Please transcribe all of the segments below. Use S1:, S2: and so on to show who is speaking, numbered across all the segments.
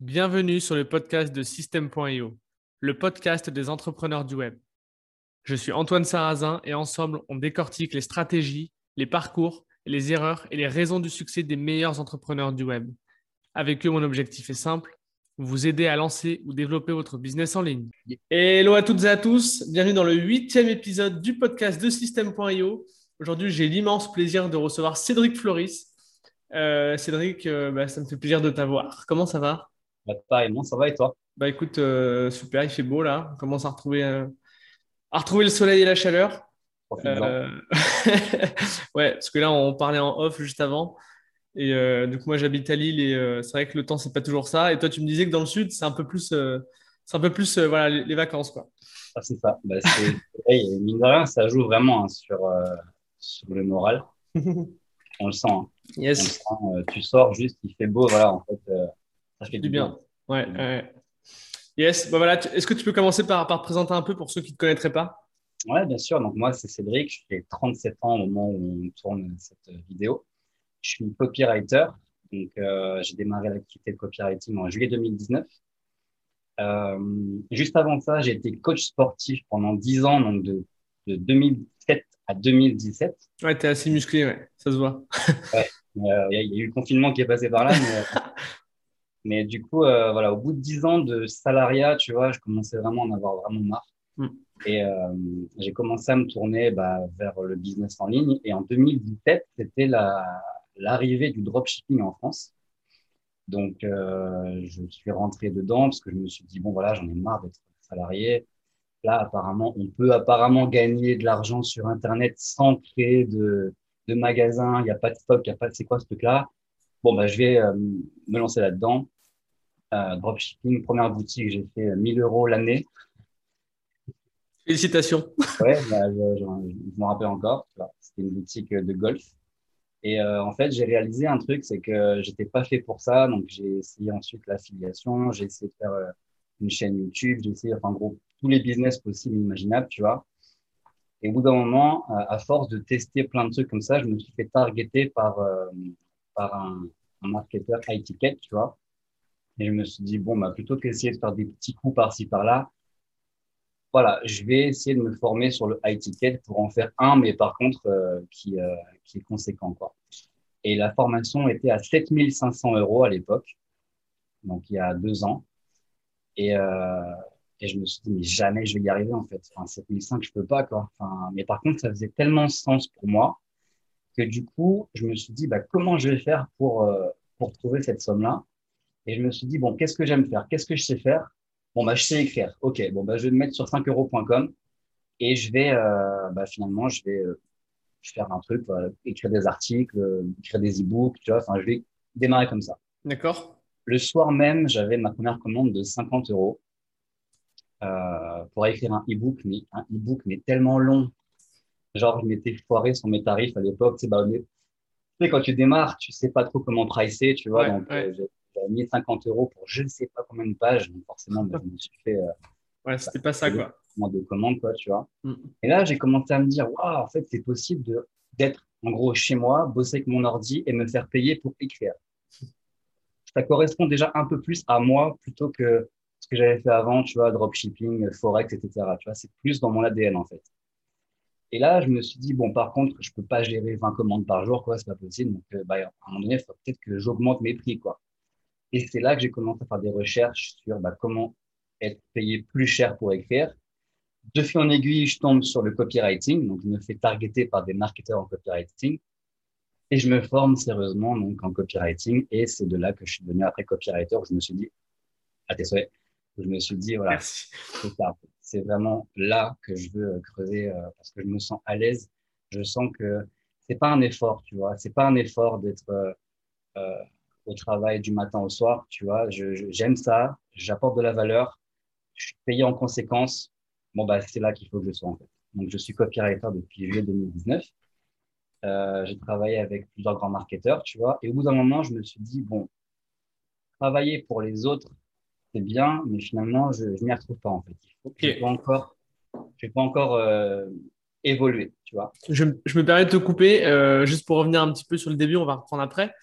S1: Bienvenue sur le podcast de System.io, le podcast des entrepreneurs du web. Je suis Antoine Sarrazin et ensemble, on décortique les stratégies, les parcours, les erreurs et les raisons du succès des meilleurs entrepreneurs du web. Avec eux, mon objectif est simple, vous aider à lancer ou développer votre business en ligne. Hello à toutes et à tous, bienvenue dans le huitième épisode du podcast de System.io. Aujourd'hui, j'ai l'immense plaisir de recevoir Cédric Floris. Euh, Cédric, euh, bah, ça me fait plaisir de t'avoir. Comment ça va?
S2: Bah, Pareillement, ça va et toi?
S1: Bah écoute, euh, super, il fait beau là. On commence à retrouver, à retrouver le soleil et la chaleur. ouais, parce que là, on parlait en off juste avant. Et du coup, moi, j'habite à Lille et c'est vrai que le temps, c'est pas toujours ça. Et toi, tu me disais que dans le sud, c'est un peu plus, c'est un peu plus voilà, les, vacances. Quoi.
S2: Ah, c'est ça. Bah, mine de rien, ça joue vraiment hein, sur, sur le moral. on le sent. Hein.
S1: Yes.
S2: Euh, tu sors juste, il fait beau, voilà, en fait, euh,
S1: ça fait du bien. Ouais, Yes, bah, voilà. Est-ce que tu peux commencer par, par te présenter un peu pour ceux qui ne te connaîtraient pas?
S2: Ouais, bien sûr. Donc, moi, c'est Cédric. J'ai 37 ans au moment où on tourne cette vidéo. Je suis copywriter. Donc, euh, j'ai démarré l'activité de copywriting en juillet 2019. juste avant ça, j'ai été coach sportif pendant 10 ans, donc de, de 2007 à 2017.
S1: Ouais, tu es assez musclé, ouais, ça se voit.
S2: ouais, il y, a eu le confinement qui est passé par là. Mais, du coup, euh, voilà, au bout de 10 ans de salariat, tu vois, je commençais vraiment à en avoir vraiment marre. Mm. Et euh, j'ai commencé à me tourner bah, vers le business en ligne. Et en 2017, c'était l'arrivée du dropshipping en France. Donc, euh, je suis rentré dedans parce que je me suis dit, bon, voilà, j'en ai marre d'être salarié. Là, apparemment, on peut apparemment gagner de l'argent sur Internet sans créer de, de magasin. Il n'y a pas de stock, il n'y a pas de c'est quoi ce truc-là. Bon, bah, je vais euh, me lancer là-dedans. Euh, dropshipping, première boutique, j'ai fait 1000 euros l'année.
S1: Félicitations.
S2: Ouais, bah, je, je, m'en rappelle encore. C'était une boutique de golf. Et euh, en fait, j'ai réalisé un truc, c'est que j'étais pas fait pour ça. Donc, j'ai essayé ensuite l'affiliation, j'ai essayé de faire euh, une chaîne YouTube, j'ai essayé, enfin, en gros, tous les business possibles et imaginables, tu vois. Et au bout d'un moment, à force de tester plein de trucs comme ça, je me suis fait targeter par, euh, par un, marketeur high ticket, tu vois. Et je me suis dit, bon, bah, plutôt qu'essayer de faire des petits coups par-ci, par-là, voilà, je vais essayer de me former sur le high ticket pour en faire un, mais par contre, euh, qui, euh, qui est conséquent, quoi. Et la formation était à 7500 euros à l'époque, donc il y a deux ans. Et, euh, et je me suis dit, mais jamais je vais y arriver, en fait. Enfin, 7005, je peux pas, quoi. Enfin, mais par contre, ça faisait tellement sens pour moi que du coup, je me suis dit, bah, comment je vais faire pour, euh, pour trouver cette somme-là? Et je me suis dit, bon, qu'est-ce que j'aime faire? Qu'est-ce que je sais faire? Bon, bah, je sais écrire. OK, bon, bah, je vais me mettre sur 5euros.com et je vais, euh, bah, finalement, je vais euh, faire un truc, écrire des articles, écrire des e-books, tu vois. Enfin, je vais démarrer comme ça.
S1: D'accord.
S2: Le soir même, j'avais ma première commande de 50 euros. Euh, pour écrire un e-book, mais un e-book mais tellement long. Genre, je m'étais foiré sur mes tarifs à l'époque. Tu sais, quand tu démarres, tu sais pas trop comment pricer, tu vois. donc, euh, j'ai mis 50 euros pour je ne sais pas combien de pages. Donc, forcément, bah, je me suis fait. Euh,
S1: ouais, c'était pas ça, quoi.
S2: De commandes, quoi, tu vois. Mm. Et là, j'ai commencé à me dire, waouh, en fait, c'est possible d'être, en gros, chez moi, bosser avec mon ordi et me faire payer pour écrire. Ça correspond déjà un peu plus à moi plutôt que ce que j'avais fait avant, tu vois, dropshipping, forex, etc. Tu vois, c'est plus dans mon ADN en fait. Et là, je me suis dit, bon, par contre, je peux pas gérer 20 commandes par jour, quoi, c'est pas possible. Donc, euh, bah, à un moment donné, il faut peut-être que j'augmente mes prix, quoi. Et c'est là que j'ai commencé à faire des recherches sur bah, comment être payé plus cher pour écrire. De fil en aiguille, je tombe sur le copywriting, donc je me fais targeter par des marketeurs en copywriting. Et je me forme sérieusement donc en copywriting. Et c'est de là que je suis devenu après copywriter, où je me suis dit, à tes souhaits, je me suis dit, voilà, c'est vraiment là que je veux euh, creuser euh, parce que je me sens à l'aise. Je sens que c'est pas un effort, tu vois. C'est pas un effort d'être euh, au travail du matin au soir, tu vois. J'aime ça, j'apporte de la valeur, je suis payé en conséquence. Bon, bah, c'est là qu'il faut que je sois, en fait. Donc, je suis copywriter depuis juillet 2019. Euh, j'ai travaillé avec plusieurs grands marketeurs, tu vois. Et au bout d'un moment, je me suis dit, bon, travailler pour les autres, c'est bien, mais finalement, je ne m'y retrouve pas en fait. Il faut que je encore, je pas encore euh, évoluer, tu vois.
S1: Je, je, me permets de te couper, euh, juste pour revenir un petit peu sur le début, on va reprendre après.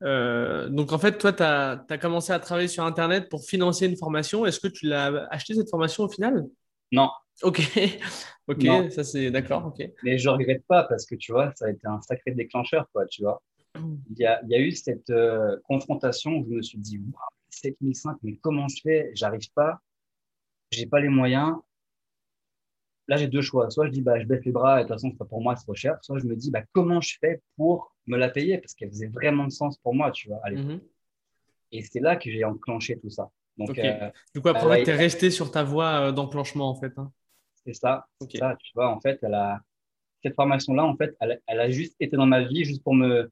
S1: donc, en fait, toi, tu as, commencé à travailler sur Internet pour financer une formation. Est-ce que tu l'as acheté cette formation au final?
S2: Non.
S1: Ok, ok, ça c'est d'accord. ok.
S2: Mais je regrette pas parce que tu vois, ça a été un sacré déclencheur, quoi, tu vois. Il y a, il y a eu cette euh, confrontation où je me suis dit, wow, 7005, mais comment je fais? J'arrive pas, j'ai pas les moyens. Là, j'ai deux choix. Soit je dis, bah, je baisse les bras et de toute façon, pour moi, c'est trop cher. Soit je me dis, bah, comment je fais pour me la payer? Parce qu'elle faisait vraiment de sens pour moi, tu vois. Mhm. Et c'est là que j'ai enclenché tout ça.
S1: Donc, euh, du coup, après, tu es resté sur ta voie euh, d'enclenchement, en fait. Hein.
S2: C'est ça, ça. Tu vois, en fait, elle a... cette formation-là, en fait, elle, elle, a juste été dans ma vie, juste pour me,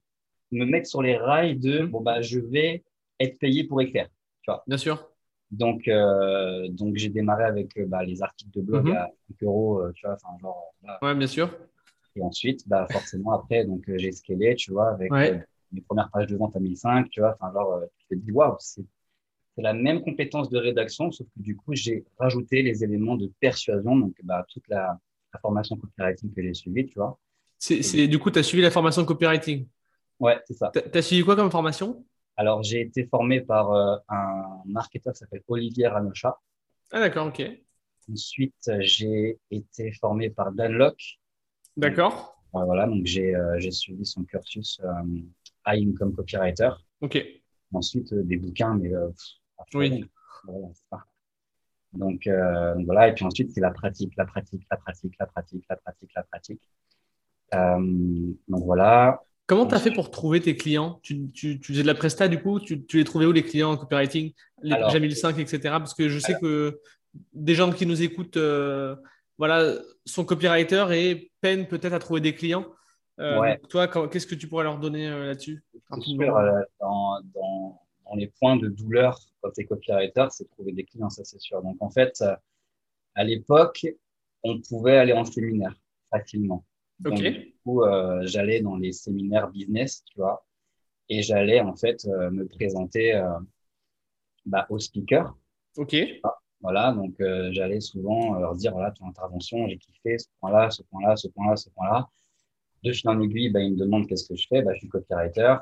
S2: me mettre sur les rails de, bon, bah, je vais être payé pour écrire. Tu vois.
S1: Bien sûr.
S2: Donc, euh, donc j'ai démarré avec euh, bah, les articles de blog mhm. à 5 euros, euh, tu vois, enfin, genre.
S1: ouais, bien sûr.
S2: Et ensuite, bah, forcément, après, donc, j'ai scalé, tu vois, avec mes premières pages de vente à 1005, tu vois, enfin, genre, tu te dis, waouh, c'est la même compétence de rédaction, sauf que du coup, j'ai rajouté les éléments de persuasion, donc bah, toute la, formation copywriting que j'ai suivie, tu vois.
S1: C'est, du coup, tu as suivi la formation copywriting?
S2: Ouais, c'est ça.
S1: Tu as suivi quoi comme formation?
S2: Alors, j'ai été formé par euh, un marketeur qui s'appelle Olivier Ranocha.
S1: Ah, d'accord, ok.
S2: Ensuite, j'ai été formé par Dan Locke.
S1: D'accord.
S2: voilà, donc j'ai, euh, j'ai suivi son cursus euh, High Income Copywriter.
S1: Ok.
S2: Ensuite, des bouquins, mais
S1: oui.
S2: donc, donc, voilà, et puis ensuite, c'est la pratique, la pratique, la pratique, la pratique, la pratique, la pratique. donc voilà,
S1: Comment tu as fait pour trouver tes clients? Tu, tu, faisais de la presta du coup tu, les trouvais où les clients en copywriting? Les Jamil 5, etc. Parce que je sais que des gens qui nous écoutent euh, voilà, sont copywriters et peinent peut-être à trouver des clients. Euh, toi, qu'est-ce que tu pourrais leur donner euh, là-dessus?
S2: Dans, dans, les points de douleur quand tu es copywriter, c'est trouver des clients, ça c'est sûr. Donc en fait, à l'époque, on pouvait aller en séminaire facilement. Donc, du coup, euh, j'allais dans les séminaires business, tu vois, et j'allais en fait euh, me présenter euh, bah, aux speakers.
S1: Ok.
S2: Voilà, donc j'allais souvent leur dire voilà, ton intervention, j'ai kiffé ce point-là, ce point-là, ce point-là, ce point-là. De fil en aiguille, bah, ils me demandent qu'est-ce que je fais. Bah, je suis copywriter.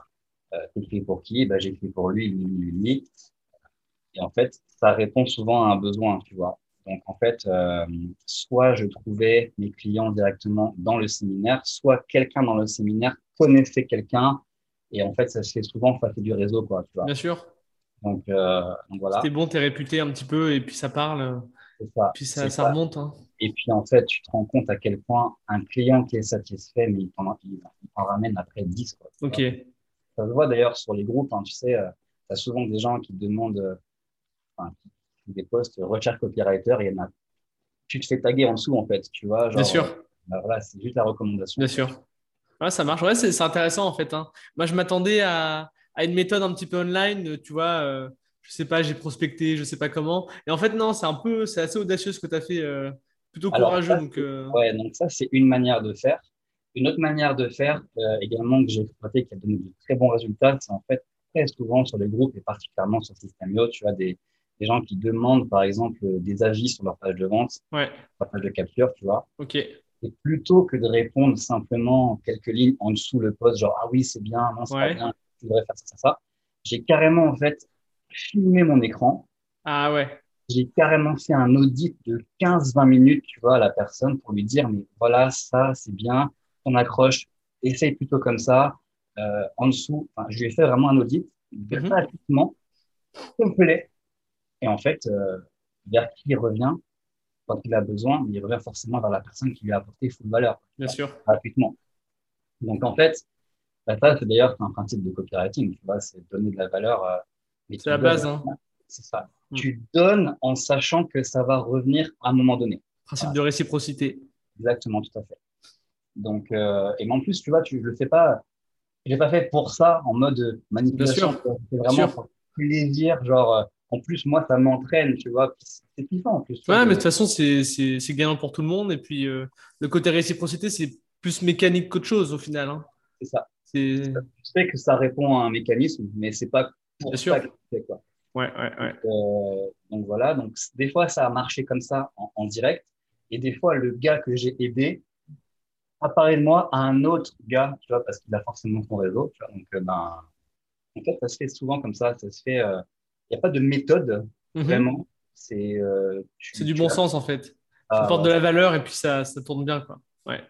S2: Euh, T'écris pour qui? Bah, J'écris pour lui, lui, lui, lui. Et en fait, ça répond souvent à un besoin, tu vois. Donc, en fait, euh, soit je trouvais mes clients directement dans le séminaire, soit quelqu'un dans le séminaire connaissait quelqu'un. Et en fait, ça se fait souvent, ça fait du réseau, quoi, tu vois.
S1: Bien sûr.
S2: Donc, euh, voilà.
S1: C'est bon, tu es réputé un petit peu et puis ça parle.
S2: Ça.
S1: Puis ça, ça, remonte. Hein.
S2: Et puis, en fait, tu te rends compte à quel point un client qui est satisfait, mais il t'en ramène après 10. Quoi,
S1: ok.
S2: Ça se voit d'ailleurs sur les groupes, hein, tu sais, euh, tu as souvent des gens qui demandent, enfin, des postes recherche copywriter, il y en a. Tu te fais taguer en dessous, en fait, tu vois.
S1: Bien sûr.
S2: Bah, voilà, c'est juste la recommandation.
S1: Bien sûr. Ouais, ça marche. Ouais, c'est intéressant, en fait. Hein. Moi, je m'attendais à, à, une méthode un petit peu online, tu vois. Euh, je sais pas, j'ai prospecté, je sais pas comment. Et en fait, non, c'est un peu, c'est assez audacieux ce que tu as fait, euh, plutôt courageux. donc,
S2: euh. Ouais, donc ça, c'est une manière de faire. Une autre manière de faire, également, que j'ai exploité, qui a donné de très bons résultats, c'est en fait très souvent sur les groupes et particulièrement sur Systemio, tu vois, des, des gens qui demandent, par exemple, des avis sur leur page de vente,
S1: ouais.
S2: leur page de capture, tu vois.
S1: OK.
S2: Et plutôt que de répondre simplement quelques lignes en dessous le poste, genre, ah oui, c'est bien, non, c'est pas bien, je voudrais faire ça, ça, ça, j'ai carrément, en fait, filmé mon écran.
S1: Ah ouais.
S2: J'ai carrément fait un audit de 15-20 minutes, tu vois, à la personne pour lui dire, mais voilà, ça, c'est bien, on accroche, essaye plutôt comme ça. Euh, en dessous, enfin, je lui ai fait vraiment un audit mhm. gratuitement, complet, et en fait, euh, vers qui il revient quand il a besoin, il revient forcément vers la personne qui lui a apporté full valeur.
S1: Bien sûr.
S2: Gratuitement. Donc, en fait, ça, c'est d'ailleurs un principe de copywriting, tu vois, c'est donner de la valeur. Euh,
S1: c'est la base, hein.
S2: C'est ça. Mm. Tu donnes en sachant que ça va revenir à un moment donné.
S1: Principe de réciprocité.
S2: Exactement, tout à fait. Donc, euh, et en plus, tu vois, tu, je le fais pas, je l'ai pas fait pour ça, en mode manipulation. C'est vraiment pour plaisir, genre, en plus, moi, ça m'entraîne, tu vois. C'est kiffant en plus.
S1: Ouais, mais de toute façon, c'est gagnant pour tout le monde. Et puis, euh, le côté réciprocité, c'est plus mécanique qu'autre chose au final. Hein.
S2: C'est ça. Je sais que ça répond à un mécanisme, mais c'est pas pour
S1: Bien ça
S2: que c'est quoi.
S1: Ouais, ouais, ouais.
S2: Donc, euh, donc, voilà. Donc, des fois, ça a marché comme ça en, direct. Et des fois, le gars que j'ai aidé apparaît de moi à un autre gars, tu vois, parce qu'il a forcément son réseau. Tu vois, donc, euh, ben, En fait, ça se fait souvent comme ça. Ça se fait. Il n'y a pas de méthode mhm. vraiment. C'est.
S1: c'est du bon sens en fait. ça ah, apporte de la valeur et puis ça, ça tourne bien quoi. Ouais.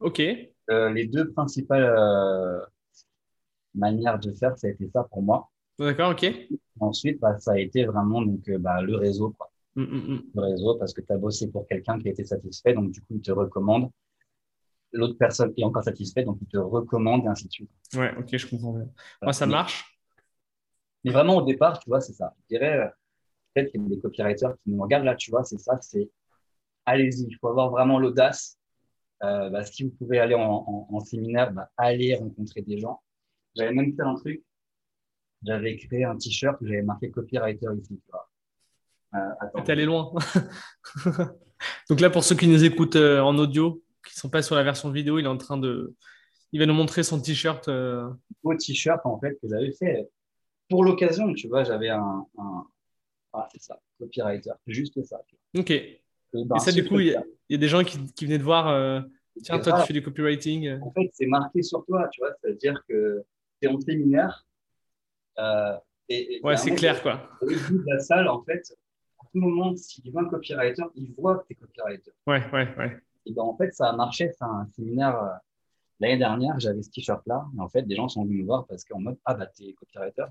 S1: Ok.
S2: les deux principales manières de faire, ça a été ça pour moi.
S1: D'accord, ok.
S2: Ensuite, bah, ça a été vraiment donc, bah, le réseau. Quoi. Mm, mm, mm. Le réseau, parce que tu as bossé pour quelqu'un qui a été satisfait, donc du coup, il te recommande. L'autre personne est encore satisfaite, donc il te recommande, et ainsi de suite.
S1: Ouais, ok, je comprends bien. Moi, ça marche.
S2: Mais vraiment, au départ, tu vois, c'est ça. Je dirais, euh, peut-être qu'il y a des copywriters qui nous regardent là, tu vois, c'est ça, c'est allez-y, il faut avoir vraiment l'audace. Euh, bah, si vous pouvez aller en, en, séminaire, bah, allez rencontrer des gens. J'avais même fait un truc, j'avais créé un t-shirt où j'avais marqué copywriter ici, tu vois.
S1: Euh, T'es allé loin. Donc là, pour ceux qui nous écoutent euh, en audio, qui ne sont pas sur la version vidéo, il est en train de. Il va nous montrer son t-shirt. Euh...
S2: Beau t-shirt, en fait, que j'avais fait pour l'occasion, tu vois. J'avais un. Ah, c'est ça, copywriter, juste ça.
S1: Ok. Et, ça, du coup, il y, a des gens qui, qui venaient te voir. Euh, tiens, toi, tu fais du copywriting.
S2: En fait, c'est marqué sur toi, tu vois. C'est-à-dire que tu es en séminaire.
S1: Et, ouais, c'est clair, quoi.
S2: Au début de la salle, en fait, tout moment, s'il voit un copywriter, il voit que tu es copywriter.
S1: Ouais, ouais, ouais.
S2: Et ben, en fait, ça a marché. C'est un séminaire euh, l'année dernière, j'avais ce t-shirt-là. Et en fait, des gens sont venus me voir parce qu'en mode, ah bah, t'es copywriter.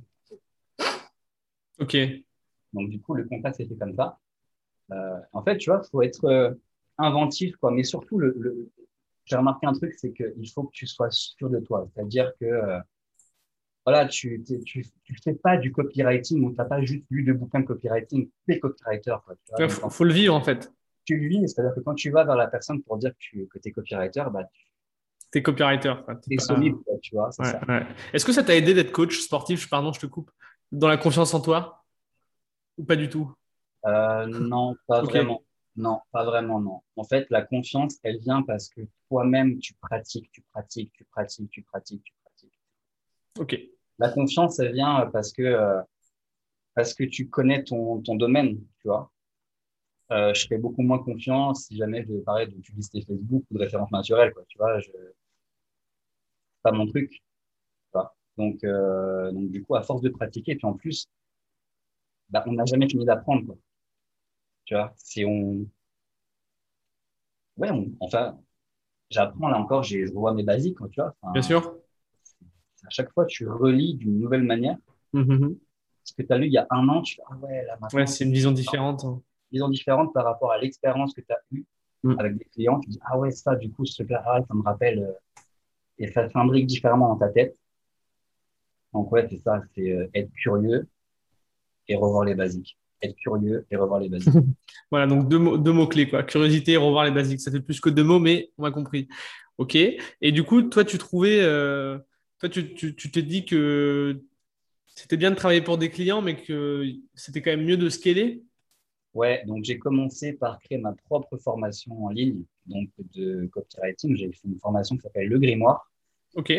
S1: Ok.
S2: Donc, du coup, le contact s'est fait comme ça. Euh, en fait, tu vois, il faut être euh, inventif, quoi. Mais surtout, le, j'ai remarqué un truc, c'est qu'il faut que tu sois sûr de toi. C'est-à-dire que voilà, tu ne tu, tu fais pas du copywriting ou tu n'as pas juste lu de bouquins de copywriting, tu es copywriter.
S1: Il faut, le vivre en fait.
S2: Tu le vis, c'est-à-dire que quand tu vas vers la personne pour dire que tu es copywriter, bah,
S1: tu es copywriter.
S2: Tu es solide, tu vois.
S1: Est-ce que ça t'a aidé d'être coach sportif? Pardon, je te coupe. Dans la confiance en toi Ou pas du tout?
S2: Euh, Non, pas vraiment. Non, pas vraiment, non. En fait, la confiance, elle vient parce que toi-même, tu pratiques, tu pratiques, tu pratiques, tu pratiques, tu
S1: Ok.
S2: La confiance, elle vient parce que, euh, parce que tu connais ton, ton domaine, tu vois. Euh, je serais beaucoup moins confiance si jamais je parlais de publicité Facebook ou de référence naturelle, quoi. Tu vois, je... pas mon truc. Donc, euh, donc, du coup, à force de pratiquer, puis en plus, bah, on n'a jamais fini d'apprendre. Tu vois, si on. Ouais, enfin, j'apprends là encore, je revois mes basiques, tu vois.
S1: Bien sûr
S2: à chaque fois, tu relis d'une nouvelle manière. Mm-hmm. Ce que tu as lu il y a un an, tu fais, ah ouais, là
S1: maintenant. Ouais, c'est une vision différente. Hein.
S2: Une vision différente par rapport à l'expérience que tu as eue mm. avec des clients. Tu dis, ah ouais, ça, du coup, ce truc-là, ah, ça me rappelle. Euh, et ça s'imbrique différemment dans ta tête. Donc, ouais, c'est ça, c'est euh, être curieux et revoir les basiques. Être curieux et revoir les basiques.
S1: voilà, donc deux mots, deux mots clés, quoi. Curiosité et revoir les basiques. Ça fait plus que deux mots, mais on a compris. OK. Et du coup, toi, tu trouvais. Euh, toi, tu, tu, t'es dit que c'était bien de travailler pour des clients, mais que c'était quand même mieux de scaler?
S2: Ouais, donc j'ai commencé par créer ma propre formation en ligne donc de copywriting. J'ai fait une formation qui s'appelle Le Grimoire.
S1: Ok.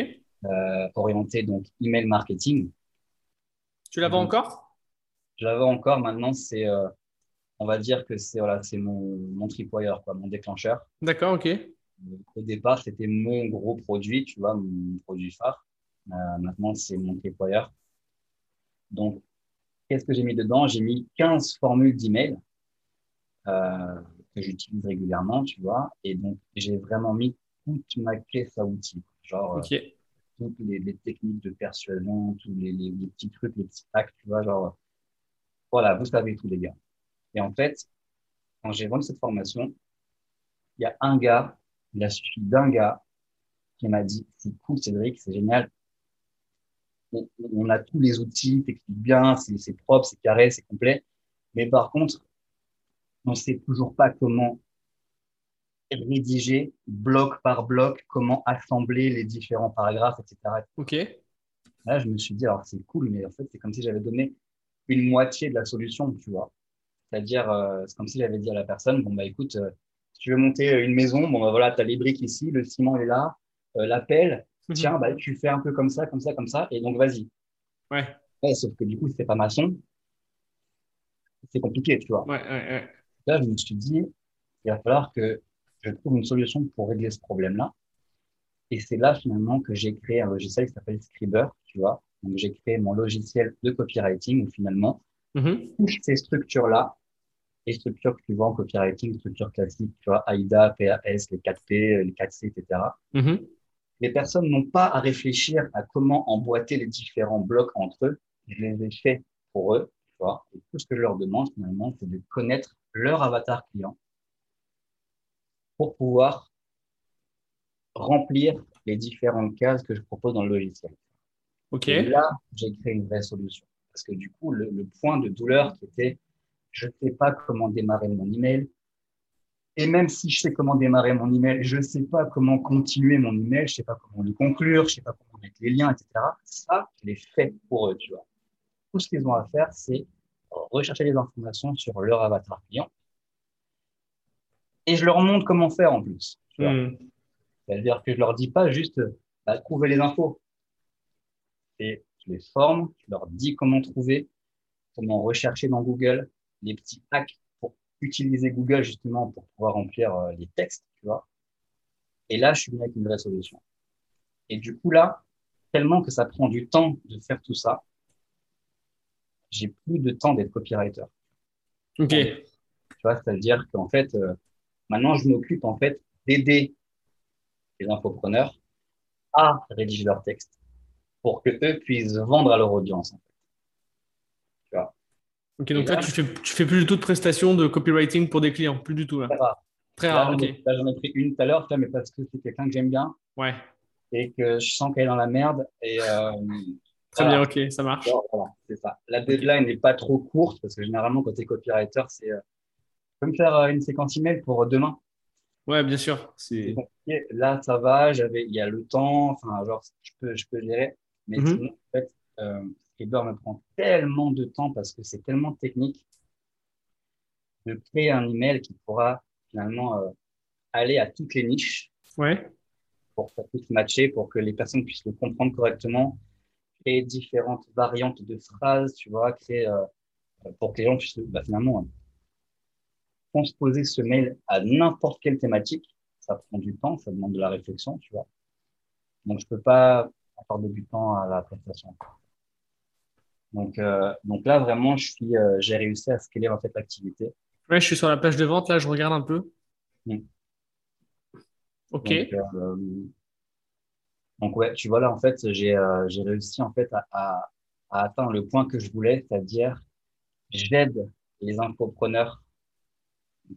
S2: Euh, orientée donc email marketing.
S1: Tu l'avais encore?
S2: Je l'avais encore. Maintenant, c'est, euh, on va dire que c'est voilà, c'est mon, mon tripwire, quoi, mon déclencheur.
S1: D'accord, ok.
S2: Au départ, c'était mon gros produit, tu vois, mon produit phare. Euh, maintenant, c'est mon déployeur. Donc, qu'est-ce que j'ai mis dedans? J'ai mis 15 formules d'email euh, que j'utilise régulièrement, tu vois. Et donc, j'ai vraiment mis toute ma caisse à outils. Genre, euh, toutes les, techniques de persuasion, tous les, petits trucs, les petits hacks, tu vois. Genre, voilà, vous savez tous les gars. Et en fait, quand j'ai vendu cette formation, il y a un gars, il a suffi d'un gars qui m'a dit, c'est cool Cédric, c'est génial, on, a tous les outils, t'expliques bien, c'est propre, c'est carré, c'est complet. Mais par contre, on ne sait toujours pas comment rédiger bloc par bloc, comment assembler les différents paragraphes, etc.
S1: Ok.
S2: Là, je me suis dit, alors c'est cool, mais en fait, c'est comme si j'avais donné une moitié de la solution, tu vois. C'est-à-dire, euh, c'est comme si j'avais dit à la personne, bon, bah écoute, euh, si tu veux monter une maison, bon, bah voilà, tu as les briques ici, le ciment est là, euh, la pelle, Mhm. tiens, bah, tu fais un peu comme ça, comme ça, comme ça, et donc vas-y.
S1: Ouais.
S2: Sauf que du coup, si t'es pas maçon, c'est compliqué, tu vois.
S1: Ouais, ouais, ouais.
S2: Là, je me suis dit, il va falloir que je trouve une solution pour régler ce problème-là. Et c'est là, finalement, que j'ai créé un logiciel qui s'appelle Scriber, tu vois. Donc, j'ai créé mon logiciel de copywriting où finalement,
S1: mm-hmm.
S2: toutes ces structures-là, les structures que tu vois en copywriting, structures classiques, tu vois, AIDA, PAS, les 4P, les 4C, etc.
S1: Mm-hmm.
S2: Les personnes n'ont pas à réfléchir à comment emboîter les différents blocs entre eux. Je les ai faits pour eux, tu vois. Et tout ce que je leur demande finalement, c'est de connaître leur avatar client pour pouvoir remplir les différentes cases que je propose dans le logiciel.
S1: Ok.
S2: Et là, j'ai créé une vraie solution. Parce que du coup, le, le point de douleur qui était je ne sais pas comment démarrer mon email. Et même si je sais comment démarrer mon email, je ne sais pas comment continuer mon email, je ne sais pas comment le conclure, je ne sais pas comment mettre les liens, etc. Ça, je l'ai fait pour eux, tu vois. Tout ce qu'ils ont à faire, c'est rechercher les informations sur leur avatar client. Et je leur montre comment faire en plus.
S1: Hmm.
S2: C'est-à-dire que je leur dis pas juste bah, trouver les infos. Et je les forme, je leur dis comment trouver, comment rechercher dans Google, les petits hacks pour utiliser Google justement pour pouvoir remplir euh, les textes, tu vois. Et là, je suis venu avec une vraie solution. Et du coup, là, tellement que ça prend du temps de faire tout ça, j'ai plus de temps d'être copywriter.
S1: Ok.
S2: Tu vois, c'est-à-dire qu'en fait, euh, maintenant, je m'occupe en fait d'aider les infopreneurs à rédiger leur texte pour que eux puissent vendre à leur audience. En fait. Tu vois.
S1: Ok, donc là, tu fais, tu fais plus du tout de prestations de copywriting pour des clients, plus du tout. Là.
S2: Très rare.
S1: Très rare,
S2: là,
S1: ok.
S2: Là, j'en ai pris une tout à l'heure, mais parce que c'est quelqu'un que j'aime bien
S1: Ouais.
S2: et que je sens qu'elle est dans la merde. Et, euh,
S1: Très
S2: voilà.
S1: bien, ok, ça marche.
S2: Voilà, c'est ça. La deadline n'est pas trop courte parce que généralement, quand tu es copywriter, c'est. Euh, peux me faire euh, une séquence email pour demain
S1: Ouais, bien sûr.
S2: C'est. Là, ça va, j'avais, il y a le temps, enfin, genre, je peux, je peux gérer. Mais sinon, en fait, euh, me prend tellement de temps parce que c'est tellement technique de créer un email qui pourra finalement euh, aller à toutes les niches
S1: Ouais.
S2: pour ça puisse matcher, pour que les personnes puissent le comprendre correctement, créer différentes variantes de phrases, tu vois, créer euh, pour que les gens puissent bah, finalement euh, transposer ce mail à n'importe quelle thématique. Ça prend du temps, ça demande de la réflexion, tu vois. Donc je peux pas accorder du temps à la prestation. Donc euh, donc là vraiment, je suis, euh, j'ai réussi à scaler en fait l'activité.
S1: Ouais, je suis sur la page de vente, là, je regarde un peu. Ok.
S2: Donc, euh, donc ouais, tu vois là en fait, j'ai euh, j'ai réussi en fait à, à, à atteindre le point que je voulais, c'est-à-dire j'aide les infopreneurs.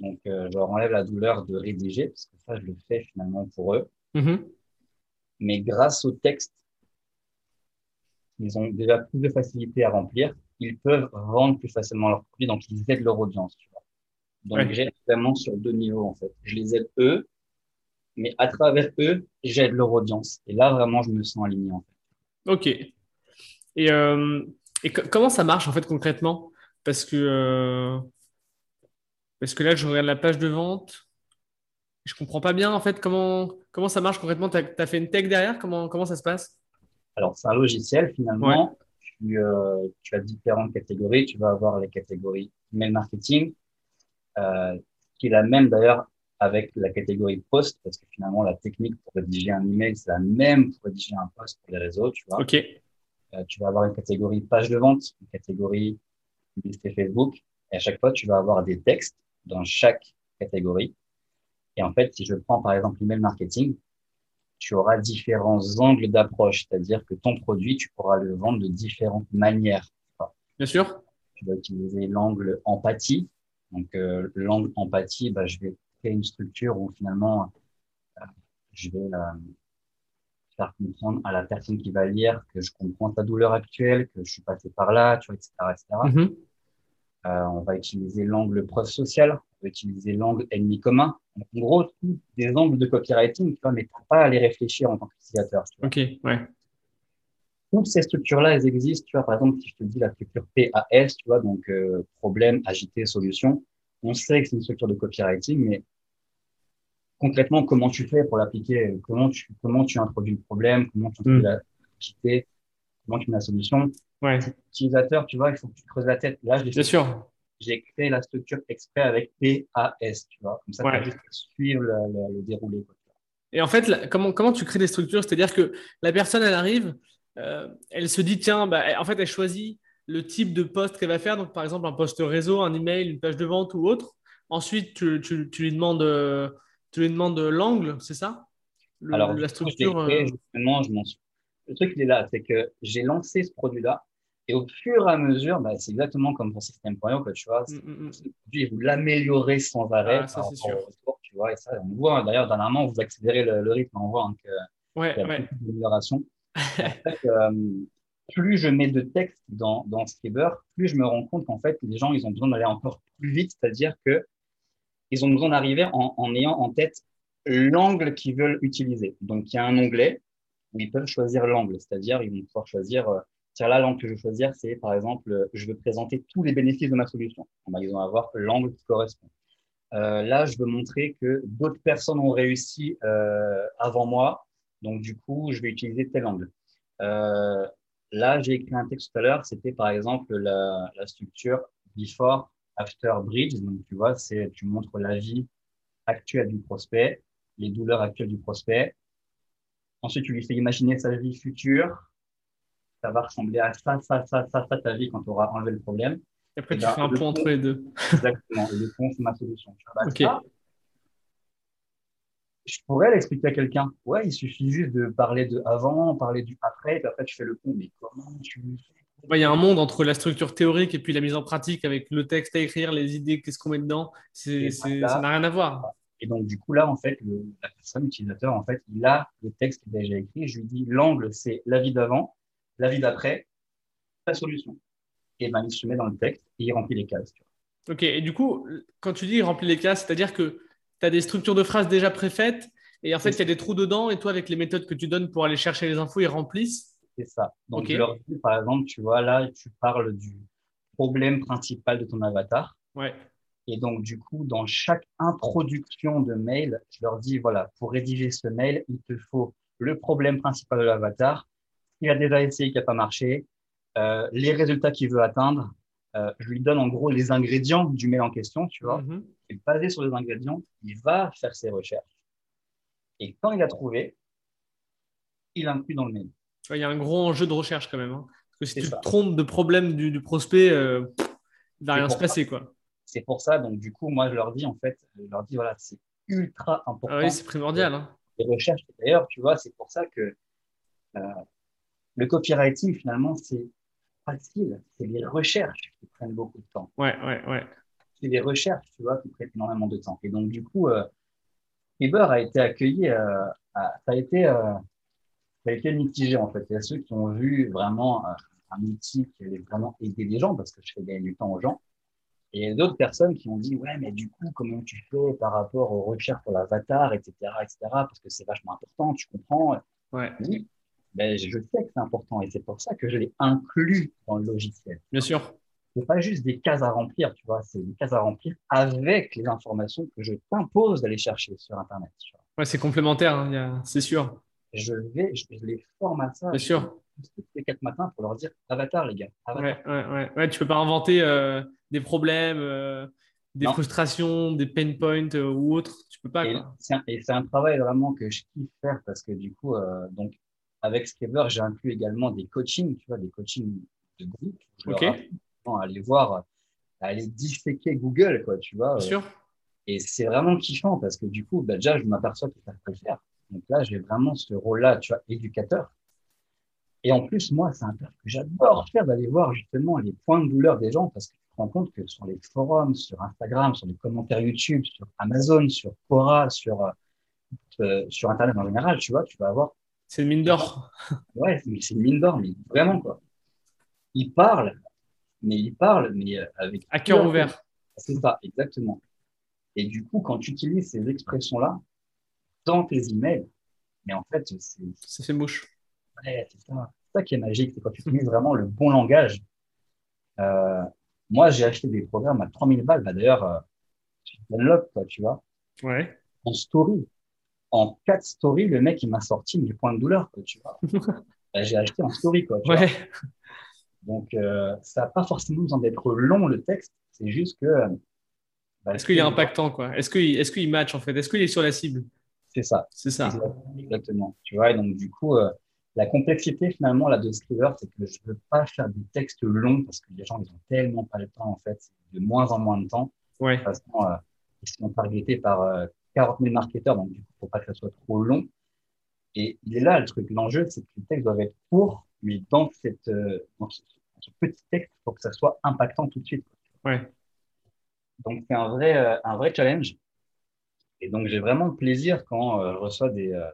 S2: Donc euh, je leur enlève la douleur de rédiger parce que ça je le fais finalement pour eux.
S1: Mhm.
S2: Mais grâce au texte, ils ont déjà plus de facilité à remplir. Ils peuvent vendre plus facilement leurs produits, donc ils aident leur audience. Tu vois. Donc
S1: Ouais.
S2: j'aide vraiment sur deux niveaux en fait. Je les aide eux, mais à travers eux, j'aide leur audience. Et là vraiment, je me sens aligné en fait.
S1: Ok. Et, euh, et co- comment ça marche en fait concrètement? Parce que, euh, parce que là, je regarde la page de vente. Je comprends pas bien en fait comment, comment ça marche concrètement. Tu as, fait une tech derrière? Comment, comment ça se passe?
S2: Alors c'est un logiciel finalement. Tu, euh, tu as différentes catégories. Tu vas avoir les catégories email marketing, euh, qui est la même d'ailleurs avec la catégorie post, parce que finalement la technique pour rédiger un email, c'est la même pour rédiger un post pour les réseaux, tu vois.
S1: Ok.
S2: Euh, tu vas avoir une catégorie page de vente, une catégorie publicité Facebook, et à chaque fois, tu vas avoir des textes dans chaque catégorie. Et en fait, si je prends par exemple l'email marketing, tu auras différents angles d'approche, c'est-à-dire que ton produit, tu pourras le vendre de différentes manières.
S1: Bien sûr.
S2: Tu vas utiliser l'angle empathie. Donc, euh, l'angle empathie, bah, je vais créer une structure où finalement, euh, je vais euh, faire comprendre à la personne qui va lire que je comprends ta douleur actuelle, que je suis passé par là, tu vois, etc., etc. on va utiliser l'angle preuve sociale, on va utiliser l'angle ennemi commun. Donc, en gros, tous des angles de copywriting, tu vois, mais t'as pas à les réfléchir en tant qu'utilisateur. tu.
S1: Ok. Ouais.
S2: Toutes ces structures-là, elles existent. Tu vois, par exemple, si je te dis la structure PAS, tu vois, donc euh, problème, agité, solution, on sait que c'est une structure de copywriting, mais concrètement, comment tu fais pour l'appliquer? Comment tu comment tu introduis le problème? Comment tu introduis
S1: Mm.
S2: la agité Comment tu mets la solution
S1: Ouais.
S2: Utilisateur, tu vois, il faut que tu creuses la tête. Là, je
S1: Bien sûr.
S2: j'ai créé la structure exprès avec PAS, tu vois. Comme ça, tu
S1: Ouais.
S2: juste à suivre le, le- le déroulé. quoi.
S1: Et en fait, là, comment, comment tu crées des structures? C'est-à-dire que la personne, elle arrive, elle se dit, tiens, bah, en fait, elle choisit le type de poste qu'elle va faire. Donc, par exemple, un poste réseau, un email, une page de vente ou autre. Ensuite, tu, lui demandes, tu lui demandes l'angle, c'est ça?
S2: Alors, la structure. Euh, je m'en suis. Le truc, il est là, c'est que j'ai lancé ce produit-là. Et au fur et à mesure, bah, c'est exactement comme pour System.io, tu vois. Mm, mm, mm. vous l'améliorez sans arrêt. Ah, ça, c'est sûr. tu vois, et ça, on voit, d'ailleurs, dernièrement, vous accélérez le, rythme, on voit hein, que,
S1: ouais, y a ouais.
S2: d'amélioration. Euh, plus je mets de texte dans, dans Scriber, plus je me rends compte qu'en fait, les gens, ils ont besoin d'aller encore plus vite, c'est-à-dire que ils ont besoin d'arriver en, en, ayant en tête l'angle qu'ils veulent utiliser. Donc, il y a un onglet où ils peuvent choisir l'angle, c'est-à-dire ils vont pouvoir choisir, euh, tiens, là, l'angle que je veux choisir, c'est par exemple, euh, je veux présenter tous les bénéfices de ma solution. Ben, ils vont avoir l'angle qui correspond. Euh, là, je veux montrer que d'autres personnes ont réussi avant moi, donc du coup, je vais utiliser tel angle. Là, j'ai écrit un texte tout à l'heure, c'était par exemple la, la, structure before, after bridge. Donc, tu vois, c'est tu montres la vie actuelle du prospect, les douleurs actuelles du prospect. Ensuite, tu lui fais imaginer sa vie future. Ça va ressembler à ça, ça, ça, ça, ça, ta vie quand tu auras enlevé le problème.
S1: Et après, tu ben, fais un pont entre les deux.
S2: Exactement. le pont, c'est ma solution. Tu vois, bah, je pourrais l'expliquer à quelqu'un. Ouais, il suffit juste de parler de avant, parler du après, et puis après tu fais le pont. Mais comment tu
S1: il y a un monde entre la structure théorique et puis la mise en pratique avec le texte à écrire, les idées, qu'est-ce qu'on met dedans? Ça n'a rien à voir.
S2: Et donc, du coup, là, en fait, le, la personne, l'utilisateur, en fait, il a le texte qui est déjà écrit. Je lui dis, l'angle, c'est la vie d'avant, la vie d'après, la solution. Et ben, il se met dans le texte et il remplit les cases.
S1: Ok, et du coup, quand tu dis il remplit les cases, c'est-à-dire que tu as des structures de phrases déjà préfaites et en fait, il y a des trous dedans et toi, avec les méthodes que tu donnes pour aller chercher les infos, ils remplissent?
S2: C'est ça. Donc, je leur dis, par exemple, tu vois, là, tu parles du problème principal de ton avatar.
S1: Ouais.
S2: Et donc, du coup, dans chaque introduction de mail, je leur dis, voilà, pour rédiger ce mail, il te faut le problème principal de l'avatar, il a déjà essayé qui n'a pas marché, euh, les résultats qu'il veut atteindre. Euh, je lui donne en gros les ingrédients du mail en question, tu vois. Mm-hmm. Et basé sur les ingrédients, il va faire ses recherches. Et quand il a trouvé, il inclut dans le mail.
S1: Il y a un gros enjeu de recherche quand même. Hein. Parce que si tu te trompes de problème du, prospect, euh, il ne va rien se passer. quoi.
S2: C'est pour ça, donc du coup, moi, je leur dis, en fait, je leur dis, voilà, c'est ultra important.
S1: Ah oui, c'est primordial. Hein.
S2: Les recherches, d'ailleurs, tu vois, c'est pour ça que euh, le copywriting, finalement, c'est facile. C'est les recherches qui prennent beaucoup de temps.
S1: Ouais, ouais, ouais
S2: c'est des recherches, tu vois, qui prennent énormément de temps. Et donc, du coup, euh, Eber a été accueilli, euh, ça, a été, euh, ça a été mitigé, en fait. Il y a ceux qui ont vu vraiment euh, un outil qui allait vraiment aider les gens, parce que je fais gagner du temps aux gens. Et il y a d'autres personnes qui ont dit, ouais, mais du coup, comment tu fais par rapport aux recherches pour l'avatar, etc., etc., parce que c'est vachement important, tu comprends.
S1: Ouais.
S2: Oui, ben, je sais que c'est important et c'est pour ça que je l'ai inclus dans le logiciel.
S1: Bien sûr
S2: c'est pas juste des cases à remplir, tu vois, c'est des cases à remplir avec les informations que je t'impose d'aller chercher sur Internet. Tu vois.
S1: Ouais, c'est complémentaire, hein, c'est sûr.
S2: Je vais, je, les forme à ça.
S1: Bien sûr.
S2: Les quatre matins pour leur dire Avatar, les gars.
S1: Ouais, ouais, ouais, Tu peux pas inventer euh, des problèmes, euh, des frustrations, des pain points euh, ou autres. Tu peux pas. Et
S2: c'est un, travail vraiment que je kiffe faire parce que du coup, donc avec Scriber, j'ai inclus également des coachings, tu vois, des coachings de groupe.
S1: Ok
S2: à aller voir, à aller disséquer Google, quoi, tu vois.
S1: Bien sûr.
S2: Et c'est vraiment kiffant parce que du coup, bah, déjà, je m'aperçois que ça peut le faire. Donc là, j'ai vraiment ce rôle-là, tu vois, éducateur. Et en plus, moi, c'est un taf que j'adore faire, d'aller voir justement les points de douleur des gens parce que tu te rends compte que sur les forums, sur Instagram, sur les commentaires YouTube, sur Amazon, sur Quora, sur, euh, sur Internet en général, tu vois, tu vas avoir.
S1: C'est une mine d'or.
S2: Ouais, c'est une mine d'or, mais vraiment, quoi. Ils parlent mais il parle, mais euh, avec.
S1: À cœur ouvert.
S2: C'est ça, exactement. Et du coup, quand tu utilises ces expressions-là dans tes emails, mais en fait, c'est.
S1: Ça fait mouche.
S2: Ouais, c'est ça. ça qui est magique, c'est quand tu utilises vraiment le bon langage. Euh, moi, j'ai acheté des programmes à 3000 balles. Bah, D'ailleurs, euh, Dunlop, quoi, tu vois.
S1: Ouais.
S2: En story. En quatre stories, le mec, il m'a sorti mes points de douleur, quoi, tu vois. Bah, j'ai acheté en story, quoi. Tu
S1: ouais.
S2: Vois donc, euh, ça n'a pas forcément besoin d'être long le texte, c'est juste que.
S1: Bah, est-ce qu'il est impactant quoi? Est-ce qu'il est, qu'il match en fait? Est-ce qu'il est sur la cible?
S2: C'est ça.
S1: C'est ça.
S2: Exactement. Tu vois, et donc du coup, euh, la complexité finalement là de Scriber, c'est que je veux pas faire des textes longs parce que les gens ils ont tellement pas le temps en fait, de moins en moins de temps.
S1: Ouais.
S2: De toute façon, euh, ils sont targetés par euh, 40 000 marketeurs, donc du coup, faut pas que ça soit trop long. Et il est là le truc, l'enjeu, c'est que les textes doivent être courts, mais dans cette euh, dans ce, ce, petit texte, il faut que ça soit impactant tout de suite.
S1: Ouais.
S2: Donc c'est un vrai euh, un vrai challenge. Et donc j'ai vraiment plaisir quand euh, je reçois euh, des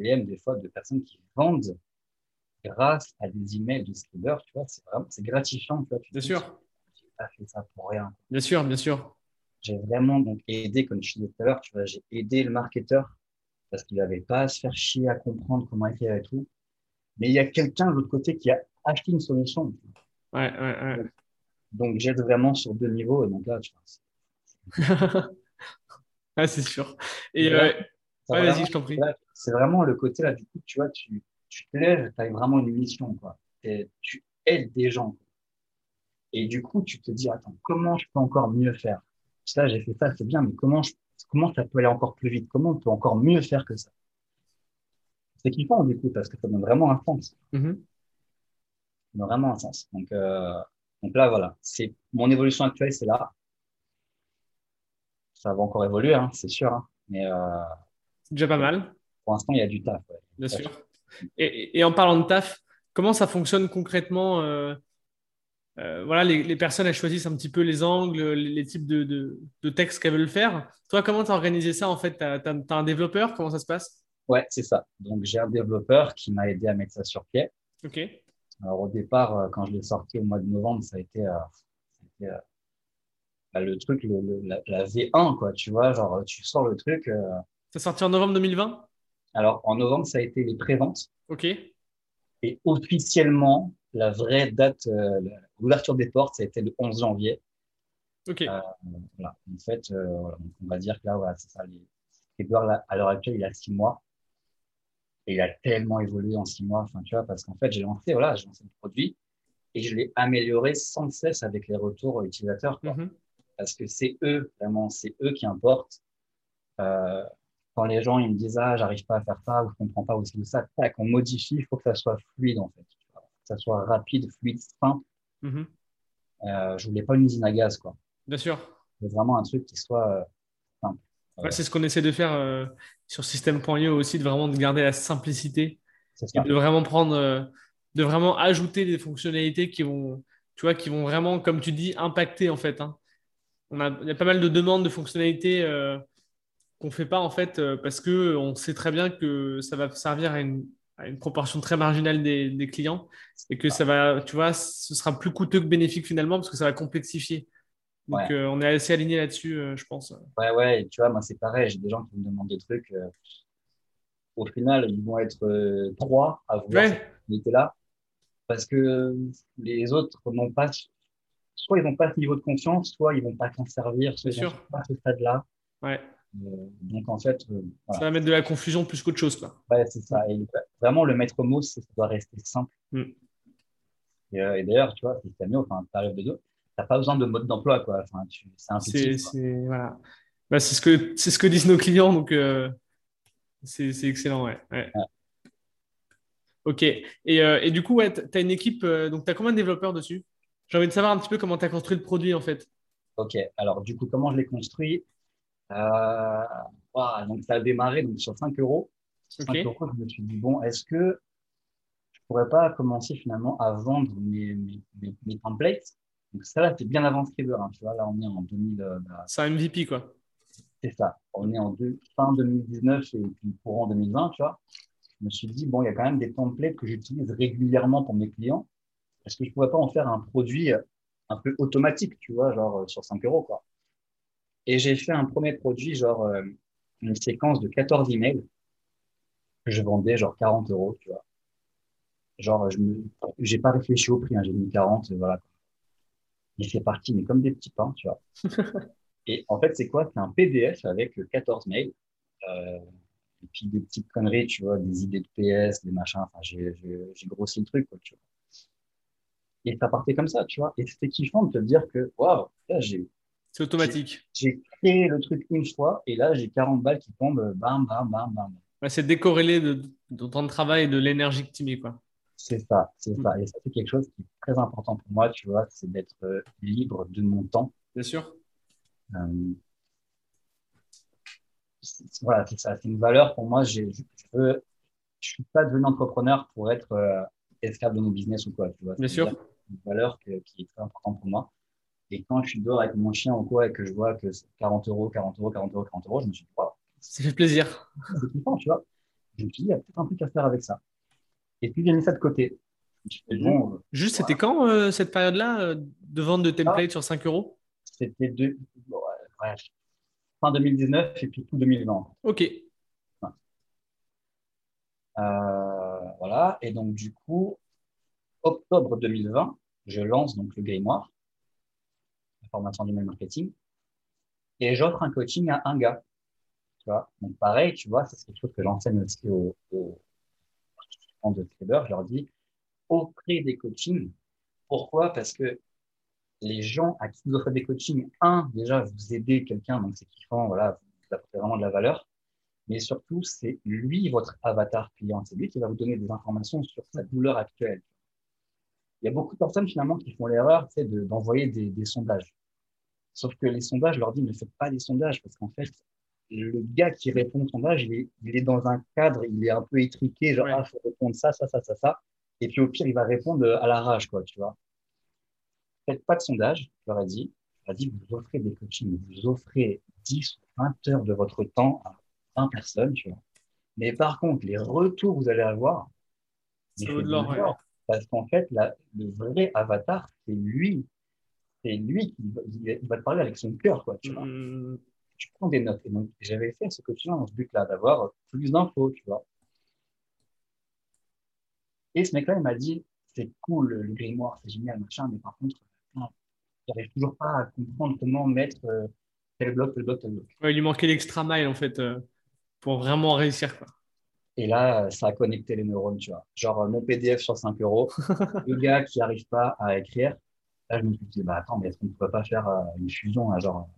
S2: DM des fois de personnes qui vendent grâce à des emails de Scriber, tu vois, c'est vraiment c'est gratifiant, tu vois. Tu
S1: bien sûr.
S2: J'ai pas fait ça pour rien.
S1: Bien sûr, bien sûr.
S2: J'ai vraiment donc aidé, comme je disais tout à l'heure, tu vois, j'ai aidé le marketeur parce qu'il n'avait pas à se faire chier à comprendre comment écrire et tout. Mais il y a quelqu'un de l'autre côté qui a acheté une solution.
S1: Ouais, ouais, ouais.
S2: Donc j'aide vraiment sur deux niveaux. Et donc là, tu vois,
S1: ah, c'est sûr. Et
S2: là,
S1: euh, ouais, vas-y, je t'en prie.
S2: là, c'est vraiment le côté là, du coup, tu vois, tu, tu te lèves, tu as vraiment une mission, quoi. Et tu aides des gens. quoi. Et du coup, tu te dis, attends, comment je peux encore mieux faire? Ça, j'ai fait ça, c'est bien, mais comment, je- comment ça peut aller encore plus vite? Comment on peut encore mieux faire que ça? C'est kiffant, du coup, parce que ça donne vraiment un sens.
S1: Mhm.
S2: Ça donne vraiment un sens. Donc, euh, donc là, voilà. C'est, mon évolution actuelle, c'est là. Ça va encore évoluer, hein, c'est sûr, hein. Mais, euh,
S1: C'est déjà pas mal,
S2: pour l'instant, il y a du taf, ouais.
S1: bien sûr. Et, en parlant de taf, comment ça fonctionne concrètement euh, euh, Voilà, les, les personnes, elles choisissent un petit peu les angles, les, les types de, de, de textes qu'elles veulent faire. Toi, comment tu as organisé ça en fait? Tu as, un développeur? Comment ça se passe?
S2: Ouais, c'est ça. Donc, j'ai un développeur qui m'a aidé à mettre ça sur pied.
S1: Ok.
S2: Alors, au départ, euh, quand je l'ai sorti au mois de novembre, ça a été, euh, ça a été, bah, le truc, le, le- la, la V1, quoi. Tu vois, genre, tu sors le truc.
S1: Ça sorti en novembre 2020
S2: Alors, en novembre, ça a été les préventes.
S1: Ok.
S2: Et officiellement, la vraie date, euh, l'ouverture des portes, ça a été le 11 janvier.
S1: Ok.
S2: Euh, voilà. En fait, euh, on va dire que là, voilà, c'est ça. Les... Edouard, là, à l'heure actuelle, il a six mois. Et il a tellement évolué en six mois. Enfin, tu vois, parce qu'en fait, j'ai lancé, voilà, j'ai lancé le produit et je l'ai amélioré sans cesse avec les retours utilisateurs. Quoi.
S1: Mhm.
S2: Parce que c'est eux, vraiment, c'est eux qui importent. Quand les gens ils me disent ah j'arrive pas à faire ça ou je comprends pas aussi ça, tac, on modifie, il faut que ça soit fluide en fait, que ça soit rapide, fluide, simple.
S1: Mhm.
S2: Euh, je voulais pas une usine à gaz quoi.
S1: Bien sûr.
S2: Vraiment un truc qui soit euh, simple.
S1: Ouais, c'est ce qu'on essaie de faire euh, sur System.io aussi, de vraiment de garder la simplicité et de vraiment prendre, euh, de vraiment ajouter des fonctionnalités qui vont, tu vois, qui vont vraiment, comme tu dis, impacter en fait. hein. On a, il y a pas mal de demandes de fonctionnalités qu'on fait pas en fait euh, parce que on sait très bien que ça va servir à une, à une proportion très marginale des, des clients et que ça va, tu vois, ce sera plus coûteux que bénéfique finalement parce que ça va complexifier. Donc
S2: Ouais.
S1: euh, on est assez aligné là-dessus, euh, je pense.
S2: Ouais, ouais, et tu vois, moi c'est pareil, j'ai des gens qui me demandent des trucs. euh, au final, ils vont être euh, trois à vouloir
S1: Ouais.
S2: opportunité-là parce que les autres n'ont pas, soit ils n'ont pas ce niveau de confiance, soit ils vont pas s'en servir, soit ils n'ont
S1: sûr.
S2: pas ce stade-là.
S1: Ouais.
S2: Euh, donc en fait, euh,
S1: Ça va mettre de la confusion plus qu'autre chose, quoi.
S2: Ouais, c'est ça. Et vraiment, le maître mot, c'est- ça doit rester simple.
S1: Mm.
S2: Et, euh, et d'ailleurs, tu vois, c'est mieux, enfin, période de deux, t'as pas besoin de mode d'emploi, quoi. Enfin, c'est intuitif.
S1: c'est, voilà. Bah, c'est ce que, c'est ce que disent nos clients, donc euh, c'est, c'est excellent, ouais. ouais.
S2: Ouais.
S1: Ok. Et, euh, et du coup, ouais, tu as une équipe, euh, donc tu as combien de développeurs dessus? J'ai envie de savoir un petit peu comment tu as construit le produit, en fait.
S2: Ok. Alors, du coup, comment je l'ai construit? Euh, ouah, donc, ça a démarré donc, sur 5 euros. Sur 5
S1: Ok.
S2: euros, je me suis dit, bon, est-ce que je pourrais pas commencer finalement à vendre mes, mes, mes, mes templates? Donc, ça, là, c'est bien avant Scriber, hein, tu vois. Là, on est en 2000, euh, bah,
S1: C'est un MVP, quoi.
S2: C'est ça. On est en deux- fin 2019 et puis courant 2020, tu vois. Je me suis dit, bon, il y a quand même des templates que j'utilise régulièrement pour mes clients. Est-ce que je pourrais pas en faire un produit euh, un peu automatique, tu vois, genre sur 5 euros, quoi? Et j'ai fait un premier produit, genre euh, une séquence de 14 emails que je vendais genre 40 euros, tu vois. Genre, je me, j'ai pas réfléchi au prix, hein, j'ai mis 40, et voilà. Et c'est parti, mais comme des petits pains, tu vois. Et en fait, c'est quoi? C'est un PDF avec euh, 14 mails. Euh, et puis des petites conneries, tu vois, des idées de PS, des machins. Enfin, j'ai, j'ai, j'ai grossi le truc, quoi, tu vois. Et ça partait comme ça, tu vois. Et c'était kiffant de te dire que, waouh, là, j'ai,
S1: C'est automatique.
S2: j'ai créé le truc une fois et là, j'ai 40 balles qui tombent, bam, bam, bam, bam.
S1: Ouais, c'est décorrélé de, de temps de travail et de l'énergie que tu mets, quoi.
S2: C'est ça, c'est ça. Et ça, c'est quelque chose qui est très important pour moi, tu vois, c'est d'être euh, libre de mon temps.
S1: Bien sûr.
S2: Euh, voilà, c'est ça. C'est une valeur pour moi. Je, je suis pas devenu entrepreneur pour être euh, esclave de mon business ou quoi, tu vois.
S1: Bien sûr.
S2: Une valeur qui est très importante pour moi. Et quand je suis dehors avec mon chien ou quoi et que je vois que c'est 40 euros, 40 euros, 40 euros, 40 euros, je me suis dit,
S1: ça fait plaisir.
S2: C'est kiffant, tu vois. Je me suis dit, il y a peut-être un truc à faire avec ça. Et puis, j'ai mis ça de côté.
S1: Bon, euh, Juste, c'était quand euh, cette période-là euh, de vente de template sur 5 euros?
S2: C'était de... fin 2019 et puis tout 2020.
S1: Ok.
S2: voilà. Et donc, du coup, octobre 2020, je lance donc le grimoire, formation d'email marketing, et j'offre un coaching à un gars. Tu vois? Donc, pareil, tu vois, c'est quelque chose que j'enseigne aussi aux, aux de trader, je leur dis, offrez des coachings. Pourquoi? Parce que les gens à qui vous offrez des coachings, un, déjà, vous aidez quelqu'un, donc c'est kiffant, voilà, vous apportez vraiment de la valeur. Mais surtout, c'est lui, votre avatar client. C'est lui qui va vous donner des informations sur sa douleur actuelle. Il y a beaucoup de personnes, finalement, qui font l'erreur d'envoyer des sondages. Sauf que les sondages, je leur dis, ne faites pas des sondages parce qu'en fait, le gars qui répond au sondage, il est, il est, dans un cadre, il est un peu étriqué, genre, ah, faut répondre ça, ça, ça, ça, ça. Et puis, au pire, il va répondre à la rage, quoi, tu vois. Faites pas de sondage, je leur ai dit. Je leur ai dit, vous offrez des coachings, vous offrez 10 ou 20 heures de votre temps à 20 personnes, tu vois. Mais par contre, les retours que vous allez avoir,
S1: c'est de
S2: Parce qu'en fait, la, le vrai avatar, c'est lui. C'est lui qui il va te parler avec son cœur, quoi, tu vois. Mmh tu prends des notes. Et donc, j'avais fait ce coaching dans ce but-là, d'avoir plus d'infos, tu vois. Et ce mec-là, il m'a dit, c'est cool, le grimoire, c'est génial, machin, mais par contre, j'arrive toujours pas à comprendre comment mettre euh, tel bloc, tel bloc, tel bloc.
S1: il lui manquait l'extra mile, en fait, euh, pour vraiment réussir, quoi.
S2: Et là, ça a connecté les neurones, tu vois. Genre, mon PDF sur 5 euros, le gars qui n'arrive pas à écrire, là, je me suis dit, bah attends, mais est-ce qu'on ne peut pas faire euh, une fusion, hein, genre,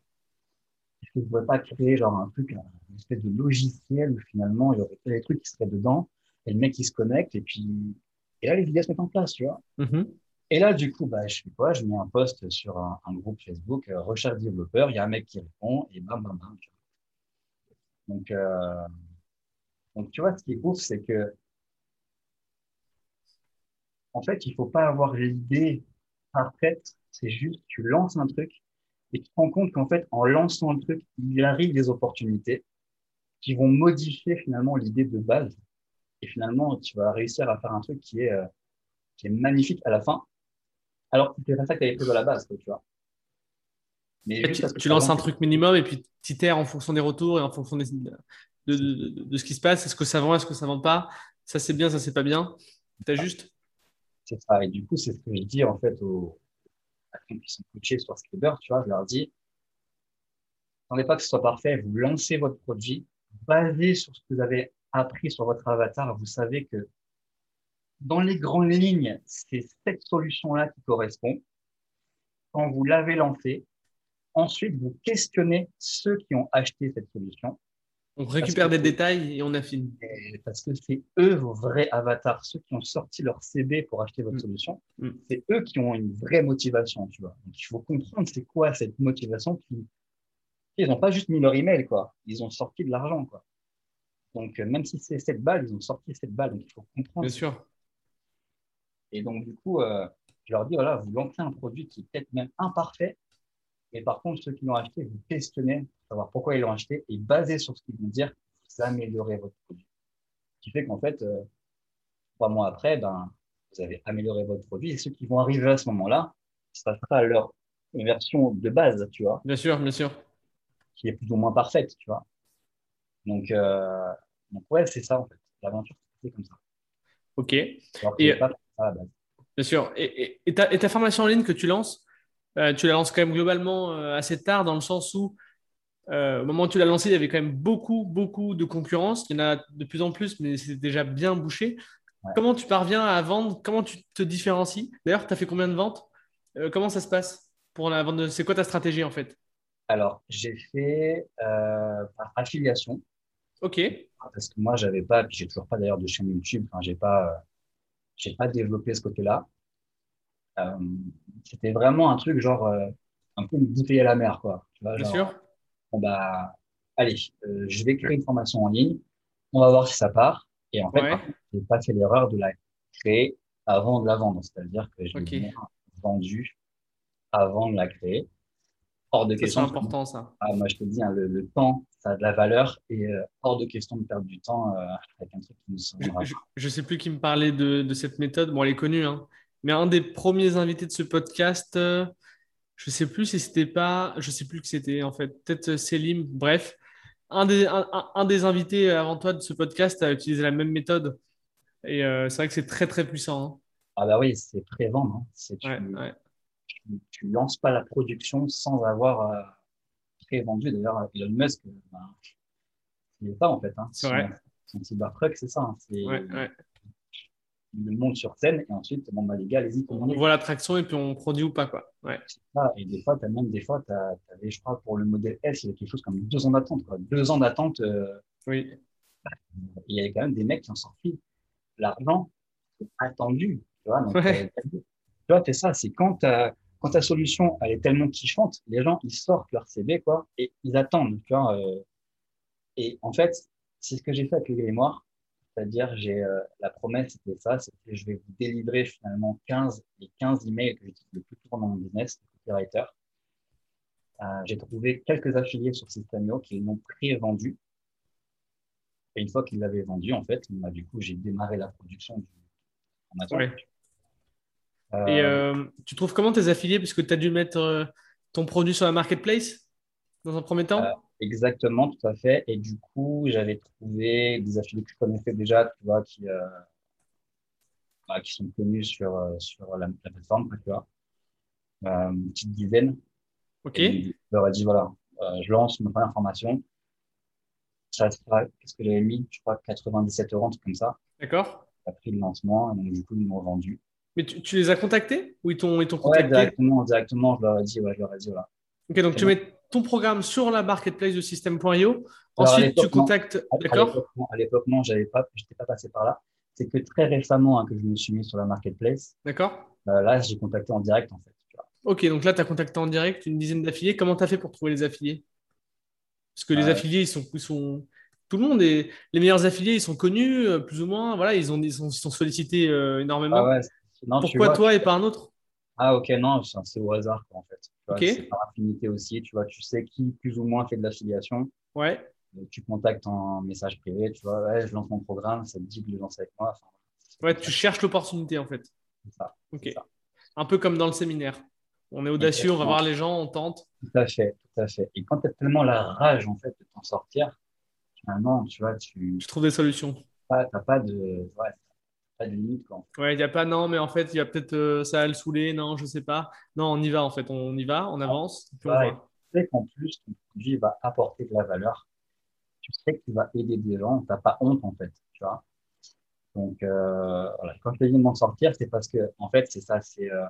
S2: est-ce que je ne pourrais pas créer genre un truc, une espèce de logiciel où finalement il y aurait des trucs qui seraient dedans et le mec qui se connecte et puis et là les vidéos se mettent en place, tu vois.
S1: Mm-hmm.
S2: Et là du coup bah je fais quoi? Je mets un post sur un, groupe Facebook euh, recherche développeur, il y a un mec qui répond et bam bam bam. Donc euh, donc tu vois ce qui est ouf c'est que en fait il faut pas avoir l'idée parfaite, c'est juste tu lances un truc et tu te rends compte qu'en fait, en lançant le truc, il arrive des opportunités qui vont modifier finalement l'idée de base. Et finalement, tu vas réussir à faire un truc qui est, euh, qui est magnifique à la fin. Alors, c'est pas ça que tu avais prévu à la base, tu vois.
S1: Mais tu, lances un truc minimum et puis tu terres en fonction des retours et en fonction de, de, ce qui se passe. Est-ce que ça vend, est-ce que ça vend pas? Ça c'est bien, ça c'est pas bien. Tu as juste.
S2: C'est ça. Et du coup, c'est ce que je dis en fait aux, qui sont coachés sur Scriber, tu vois, je leur dis, attendez pas que ce soit parfait, vous lancez votre produit, basé sur ce que vous avez appris sur votre avatar, vous savez que dans les grandes lignes, c'est cette solution-là qui correspond. Quand vous l'avez lancé, ensuite, vous questionnez ceux qui ont acheté cette solution
S1: on récupère des détails et on affine.
S2: Parce que c'est eux vos vrais avatars, ceux qui ont sorti leur CD pour acheter votre mm. solution. Mm. C'est eux qui ont une vraie motivation, tu vois. Donc il faut comprendre c'est quoi cette motivation qui. Ils n'ont pas juste mis leur email, quoi. Ils ont sorti de l'argent, quoi. Donc euh, même si c'est cette balle, ils ont sorti cette balle. Donc il faut comprendre.
S1: Bien sûr.
S2: Et donc du coup, euh, je leur dis voilà, vous lancez un produit qui est peut-être même imparfait, mais par contre ceux qui l'ont acheté, vous questionnez savoir pourquoi ils l'ont acheté et basé sur ce qu'ils vont dire, vous améliorez votre produit. Ce qui fait qu'en fait, euh, trois mois après, ben, vous avez amélioré votre produit et ceux qui vont arriver à ce moment-là, ça sera leur version de base, tu vois.
S1: Bien sûr, bien sûr.
S2: Qui est plus ou moins parfaite, tu vois. Donc, euh, donc ouais, c'est ça en fait. L'aventure, c'est comme ça.
S1: Ok. et, Bien sûr. Et, et, ta, ta, formation en ligne que tu lances, euh, tu la lances quand même globalement assez tard dans le sens où euh, au moment où tu l'as lancé, il y avait quand même beaucoup, beaucoup de concurrence. Il y en a de plus en plus, mais c'est déjà bien bouché. Comment tu parviens à vendre? Comment tu te différencies? D'ailleurs, tu as fait combien de ventes? Euh, Comment ça se passe pour la vente C'est quoi ta stratégie en fait?
S2: Alors, j'ai fait euh, par affiliation.
S1: Ok.
S2: Parce que moi, j'avais pas, puis j'ai toujours pas d'ailleurs de chaîne YouTube. Enfin, j'ai pas, j'ai pas développé ce côté-là. Euh, c'était vraiment un truc genre euh, un peu une bouteille à la mer, quoi.
S1: Tu vois, Bien sûr.
S2: Bon bah, allez, euh, je vais créer une formation en ligne. On va voir si ça part. Et en fait, j'ai pas fait l'erreur de la créer avant de la vendre. C'est-à-dire que j'ai okay. vendu avant de la créer.
S1: Hors de question. C'est important, ça.
S2: Ah, moi, je te dis, hein, le, temps, ça a de la valeur et euh, hors de question de perdre du temps euh, avec un truc qui nous semble.
S1: Je ne sais plus qui me parlait de, de, cette méthode. Bon, elle est connue, hein. Mais un des premiers invités de ce podcast, euh, je ne sais plus si c'était pas, je ne sais plus que c'était en fait, peut-être Selim, bref. Un des, un, un, des invités avant toi de ce podcast a utilisé la même méthode. Et c'est vrai que c'est très, très puissant. Hein.
S2: Ah bah oui, c'est pré-vendre. Hein. C'est ouais, ouais tu, ne lances pas la production sans avoir euh, pré-vendu. D'ailleurs, Elon Musk, euh, ben, il n'est pas en fait. Hein.
S1: C'est vrai.
S2: Son Cybertruck, c'est ça. Hein. Ouais, ouais. Il le monte sur scène et ensuite, bon, bah, les gars, allez-y.
S1: On voit l'attraction et puis on produit ou pas. Quoi. Ouais.
S2: Et des fois, tu as même des fois, tu avais, je crois, pour le modèle S, il y a quelque chose comme deux ans d'attente. Quoi. Deux ans d'attente. Euh,
S1: oui.
S2: Il y avait quand même des mecs qui ont sorti l'argent attendu. Tu vois, donc, ouais. tu vois, c'est ça. C'est quand quand ta solution, elle est tellement kiffante, les gens, ils sortent leur CV, quoi, et ils attendent, tu vois. Euh, et en fait, c'est ce que j'ai fait avec le grimoire. C'est-à-dire, j'ai euh, la promesse, c'était ça, c'était que je vais vous délivrer finalement 15, les 15 emails que j'utilise le plus souvent dans mon business, le copywriter. Euh, j'ai trouvé quelques affiliés sur Systemio qui l'ont pré-vendu. Et une fois qu'ils l'avaient vendu, en fait, bah, du coup, j'ai démarré la production du formateur.
S1: Et euh, euh, tu trouves comment tes affiliés Puisque tu as dû mettre ton produit sur la marketplace? Dans un premier temps?
S2: Exactement, tout à fait. Et du coup, j'avais trouvé des affiliés que je connaissais déjà, tu vois, qui, bah, qui sont connus sur, sur la, plateforme, tu vois. une petite dizaine.
S1: Ok. Et
S2: je leur ai dit, voilà, je lance ma première formation. Ça sera, qu'est-ce que j'avais mis? Je crois 97 euros, un truc comme ça.
S1: D'accord.
S2: J'ai pris le lancement, et donc du coup, ils m'ont vendu.
S1: Mais tu, les as contactés ou ils t'ont contacté?
S2: directement, directement, je leur ai dit, ouais, je leur ai dit, voilà.
S1: Ok, donc tu mets ton programme sur la marketplace de System.io. Ensuite, tu contactes. D'accord
S2: À l'époque, non, je n'étais pas, pas passé par là. C'est que très récemment hein, que je me suis mis sur la marketplace.
S1: D'accord.
S2: Euh, là, j'ai contacté en direct, en fait.
S1: Ok, donc là, tu as contacté en direct une dizaine d'affiliés. Comment tu as fait pour trouver les affiliés? Parce que les euh, affiliés, ils sont, ils sont, tout le monde est les meilleurs affiliés, ils sont connus euh, plus ou moins. Voilà, ils ont ils sont, sollicités énormément. Ah ouais, pourquoi toi et pas un autre?
S2: Ah ok, non, c'est au hasard en fait. C'est par affinité aussi, tu vois, tu sais qui plus ou moins fait de l'affiliation.
S1: Ouais.
S2: tu contactes en message privé, tu vois, ouais, je lance mon programme, ça te dit de le lancer avec moi.
S1: ouais, tu cherches l'opportunité en fait.
S2: C'est ça.
S1: Ok. Un peu comme dans le séminaire. On est audacieux, on va voir les gens, on tente.
S2: Tout à fait, tout à fait. Et quand tu as tellement la rage en fait de t'en sortir, finalement, tu vois, tu.
S1: Tu trouves des solutions. Tu
S2: n'as pas de. Ouais, pas de limite. Quoi.
S1: Ouais, il n'y a pas non, mais en fait, il y a peut-être euh, ça à le saouler, non, je sais pas. Non, on y va en fait, on y va, on avance.
S2: tu sais qu'en plus, ton produit va apporter de la valeur. Tu sais que tu vas aider des gens, tu n'as pas honte en fait, tu vois. Donc, euh, voilà. quand je te dis de m'en sortir, c'est parce que, en fait, c'est ça, c'est euh,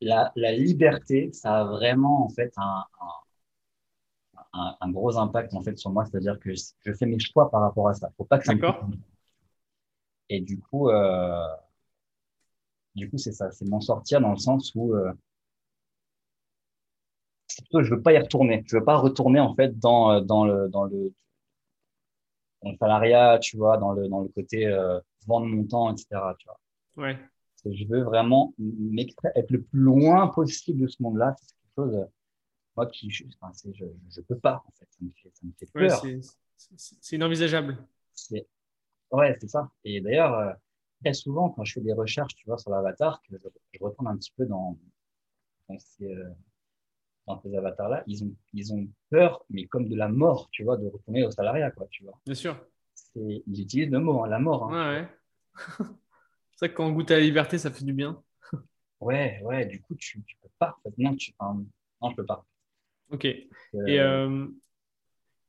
S2: la, la, liberté, ça a vraiment en fait un, un, un, gros impact en fait sur moi, c'est-à-dire que je fais mes choix par rapport à ça. Faut pas que ça
S1: D'accord.
S2: Et du coup, euh, du coup, c'est ça, c'est m'en sortir dans le sens où euh, plutôt, je veux pas y retourner. Je veux pas retourner en fait dans euh, dans le dans le, dans le salariat, tu vois, dans le dans le côté euh, vendre mon temps, etc. Tu vois.
S1: Ouais.
S2: Je veux vraiment être le plus loin possible de ce monde-là. C'est quelque chose, moi qui, je, enfin, je, je peux pas en fait. Ça me fait, ça me fait peur.
S1: Ouais, c'est inenvisageable.
S2: C'est Ouais, c'est ça. Et d'ailleurs, euh, très souvent, quand je fais des recherches, tu vois, sur l'avatar, que je, retourne un petit peu dans, dans ces, euh, dans ces avatars-là, ils ont, ils ont peur, mais comme de la mort, tu vois, de retourner au salariat, quoi, tu vois.
S1: Bien sûr.
S2: Ils utilisent le mot, hein, la mort.
S1: Hein. Ouais, ouais. c'est vrai que quand on goûte à la liberté, ça fait du bien.
S2: ouais, ouais, du coup, tu, tu peux pas. Non, tu, enfin, non, je peux pas.
S1: Ok. et, euh,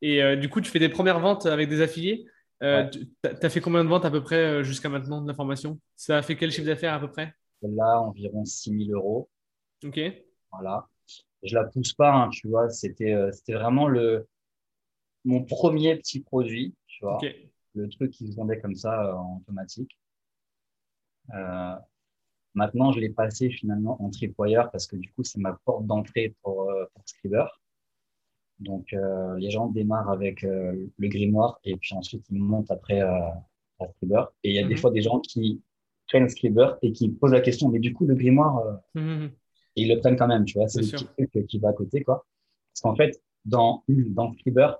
S1: et du coup, tu fais des premières ventes avec des affiliés? Euh, tu as fait combien de ventes à peu près euh, jusqu'à maintenant de la formation Ça a fait quel chiffre d'affaires à peu près?
S2: Là, environ 6 000 euros.
S1: Ok.
S2: Voilà. Je la pousse pas, hein, tu vois. C'était euh, c'était vraiment le. mon premier petit produit, tu vois, le truc qui se vendait comme ça euh, en automatique. Euh, maintenant, je l'ai passé finalement en tripwire parce que du coup, c'est ma porte d'entrée pour, pour Scriber. Donc, euh, les gens démarrent avec euh, le grimoire et puis ensuite ils montent après euh, à Scriber. Et il y a des
S1: Mhm.
S2: fois des gens qui prennent Scriber et qui posent la question, mais du coup, le grimoire, euh,
S1: Mhm.
S2: et ils le prennent quand même, tu vois, c'est le
S1: sûr.
S2: petit truc qui va à côté, quoi. Parce qu'en fait, dans, dans Scriber,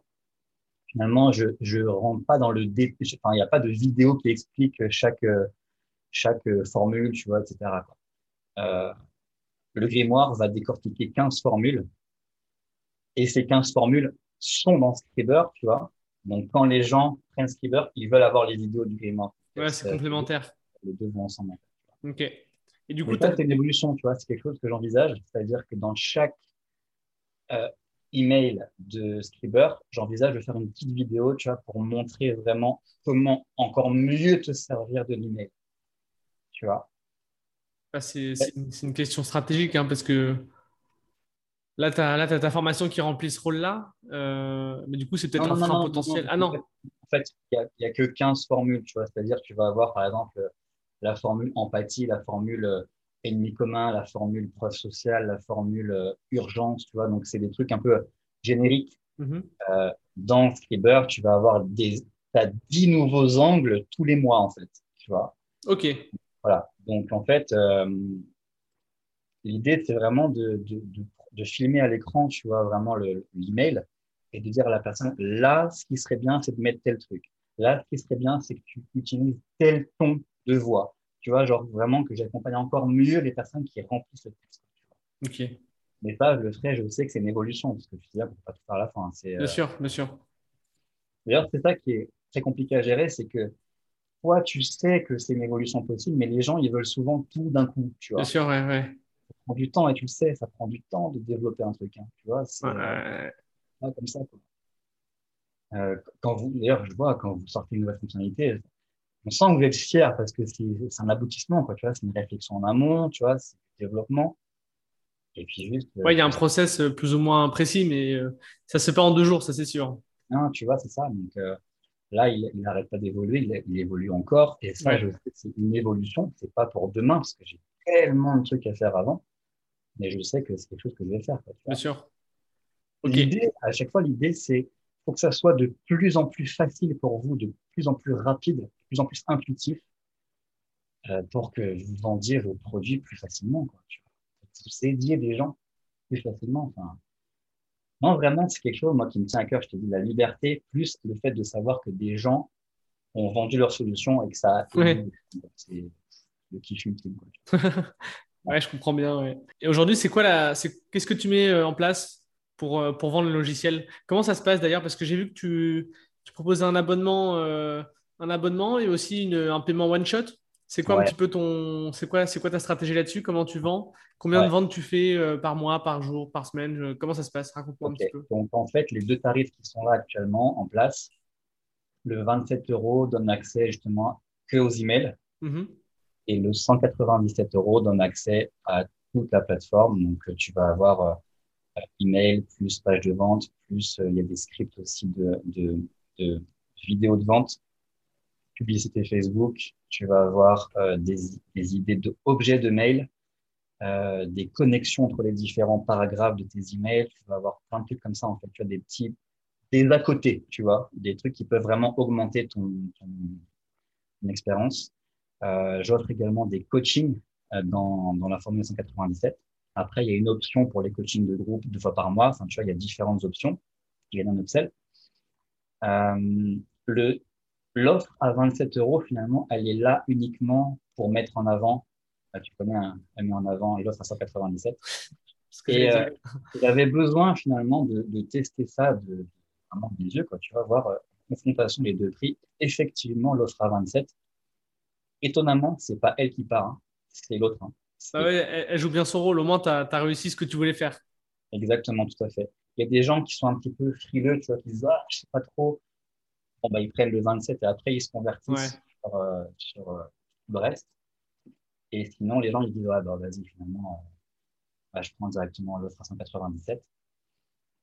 S2: finalement, je je rentre pas dans le dé... enfin, il n'y a pas de vidéo qui explique chaque euh, chaque euh, formule, tu vois, etc. quoi. Euh, le grimoire va décortiquer 15 formules et ces 15 formules sont dans Scriber, tu vois. Donc, quand les gens prennent Scriber, ils veulent avoir les vidéos du grimoire.
S1: Ouais, c'est complémentaire.
S2: Les deux vont ensemble.
S1: Ok. Et du coup,
S2: ça, c'est une évolution, tu vois. C'est quelque chose que j'envisage. C'est-à-dire que dans chaque euh, email de Scriber, j'envisage de faire une petite vidéo, tu vois, pour montrer vraiment comment encore mieux te servir de l'email. Tu vois.
S1: bah, c'est c'est une, c'est une question stratégique hein, parce que là, tu as, ta formation qui remplit ce rôle-là. euh, mais du coup, c'est peut-être un frein potentiel.
S2: non.
S1: Ah non.
S2: En fait, il n'y a, que 15 formules, tu vois. C'est-à-dire que tu vas avoir, par exemple, la formule empathie, la formule euh, ennemi commun, la formule preuve sociale, la formule euh, urgence, tu vois. Donc, c'est des trucs un peu génériques.
S1: Mhm.
S2: Euh, dans Scriber, tu vas avoir des, t'as 10 nouveaux angles tous les mois, en fait, tu vois.
S1: Ok.
S2: Voilà. Donc, en fait, euh, l'idée, c'est vraiment de, de, de, de filmer à l'écran, tu vois, vraiment le- l'email et de dire à la personne, là, ce qui serait bien, c'est de mettre tel truc. Là, ce qui serait bien, c'est que tu utilises tel ton de voix. Tu vois, genre vraiment que j'accompagne encore mieux les personnes qui remplissent le texte.
S1: Ok.
S2: Mais ça, je le ferai, je sais que c'est une évolution, parce que je suis là pour pas tout faire à la fin. C'est,
S1: Bien
S2: euh,
S1: sûr, bien sûr.
S2: D'ailleurs, c'est ça qui est très compliqué à gérer, c'est que toi, tu sais que c'est une évolution possible, mais les gens, ils veulent souvent tout d'un coup, tu vois.
S1: Bien sûr, ouais, ouais.
S2: Ça prend du temps, et tu le sais, ça prend du temps de développer un truc, hein, tu vois. C'est
S1: Ouais,
S2: euh, comme ça, quoi. Euh, quand vous, d'ailleurs, je vois, quand vous sortez une nouvelle fonctionnalité, on sent que vous êtes fier parce que c'est un aboutissement, quoi, tu vois. C'est une réflexion en amont, tu vois, c'est du développement. Et puis juste, euh,
S1: Ouais, il y a un process euh, plus ou moins précis, mais ça se fait pas en deux jours, ça c'est sûr.
S2: hein, tu vois, c'est ça. Donc là, il il n'arrête pas d'évoluer, il, il évolue encore. Et ça,
S1: Ouais.
S2: je sais que c'est une évolution. C'est pas pour demain parce que j'ai tellement de trucs à faire avant. Mais je sais que c'est quelque chose que je vais faire. Quoi.
S1: Bien sûr. Ok.
S2: L'idée, à chaque fois, l'idée, c'est faut que ça soit de plus en plus facile pour vous, de plus en plus rapide, de plus en plus intuitif, euh, pour que vous vendiez vos produits plus facilement. Quoi, tu vois. Vous aidiez des gens plus facilement. Enfin, non, vraiment, c'est quelque chose, moi, qui me tient à cœur. Je te dis la liberté, plus le fait de savoir que des gens ont vendu leur solution et que ça a
S1: Ouais.
S2: Quoi.
S1: Ouais, je comprends bien. ouais. Et aujourd'hui, c'est quoi la, c'est, qu'est-ce que tu mets euh, en place pour, euh, pour vendre le logiciel? Comment ça se passe d'ailleurs? Parce que j'ai vu que tu, tu proposais un abonnement, euh, un abonnement et aussi une- un paiement one shot. C'est quoi un petit peu ton, c'est quoi, c'est quoi ta stratégie là-dessus? Comment tu vends? Combien
S2: Ouais.
S1: de ventes tu fais euh, par mois, par jour, par semaine? Je- Comment ça se passe? Raconte-moi un petit peu.
S2: Donc, en fait, les deux tarifs qui sont là actuellement en place, le 27 euros donne accès justement que aux emails
S1: Mhm.
S2: Et le 197 euros donne accès à toute la plateforme. Donc, euh, tu vas avoir euh, email plus page de vente, plus euh, il y a des scripts aussi de, vidéos de vente, publicité Facebook. Tu vas avoir euh, des, idées d'objets de mail, euh, des connexions entre les différents paragraphes de tes emails. Tu vas avoir plein de trucs comme ça. En fait, tu as des petits, des à côté, tu vois, des trucs qui peuvent vraiment augmenter ton expérience. Euh, J'offre également des coachings euh, dans, dans la formule 197. Après, il y a une option pour les coachings de groupe deux fois par mois. Enfin, tu vois, il y a différentes options. Il y a un upsell. Euh, le, l'offre à 27 euros, finalement, elle est là uniquement pour mettre en avant. Là, tu connais, hein, elle met en avant l'offre à 197.
S1: Ce que
S2: Et euh, j'avais besoin finalement de, de tester ça de, vraiment des yeux, quoi. Tu vas voir, euh, confrontation des deux prix. Effectivement, l'offre à 27. Étonnamment, c'est pas elle qui part, hein. c'est l'autre. hein.
S1: Ah ouais, elle, elle joue bien son rôle. Au moins, tu as, réussi ce que tu voulais faire.
S2: exactement tout à fait. Il y a des gens qui sont un petit peu frileux, tu vois, qui se disent, ah, je sais pas trop. Bon, bah, ils prennent le 27 et après, ils se convertissent
S1: Ouais.
S2: sur, euh, sur euh, le reste. Et sinon, les gens, ils disent, ouais, bah, vas-y, finalement, euh, bah, je prends directement à 197.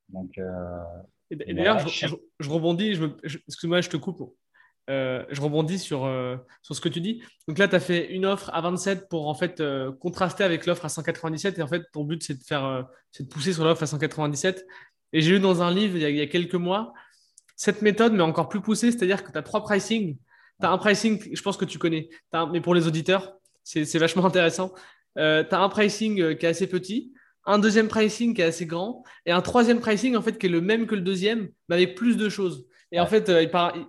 S2: Donc, euh,
S1: Et, et
S2: Et
S1: d'ailleurs,
S2: voilà.
S1: je, je- je rebondis, je excuse-moi, je te coupe. Euh, je rebondis sur, euh, sur ce que tu dis. Donc là, tu as fait une offre à 27 pour en fait euh, contraster avec l'offre à 197. Et en fait, ton but, c'est de, faire, de pousser sur l'offre à 197. Et j'ai lu dans un livre il y, a, quelques mois cette méthode, mais encore plus poussée, c'est-à-dire que tu as trois pricing. Tu as un pricing, je pense que tu connais, mais pour les auditeurs, c'est vachement intéressant. tu as un pricing qui est assez petit, un deuxième pricing qui est assez grand, et un troisième pricing en fait qui est le même que le deuxième, mais avec plus de choses. Et en fait, euh,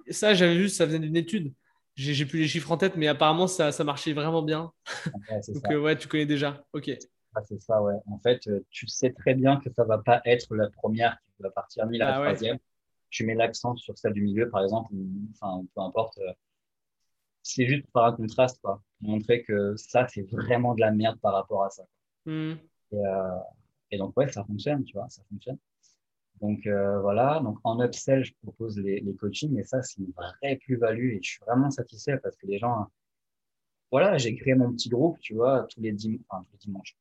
S1: ça, j'avais vu, ça venait d'une étude. J'ai plus les chiffres en tête, mais apparemment, ça, ça marchait vraiment bien. Donc, euh, ouais, tu connais déjà. OK.
S2: c'est ça, ouais. En fait, euh, tu sais très bien que ça va pas être la première qui va partir, ni la ah troisième. Tu mets l'accent sur celle du milieu, par exemple, ou, enfin, peu importe. C'est juste pour faire un contraste, quoi. Montrer que ça, c'est vraiment de la merde par rapport à ça. Hmm. Et, et, donc, ouais, ça fonctionne, tu vois, ça fonctionne. Donc euh, voilà, donc en upsell, je propose les, les coachings et ça, c'est une vraie plus-value et je suis vraiment satisfait parce que les gens, voilà, j'ai créé mon petit groupe, tu vois, tous les, enfin, tous les dimanches.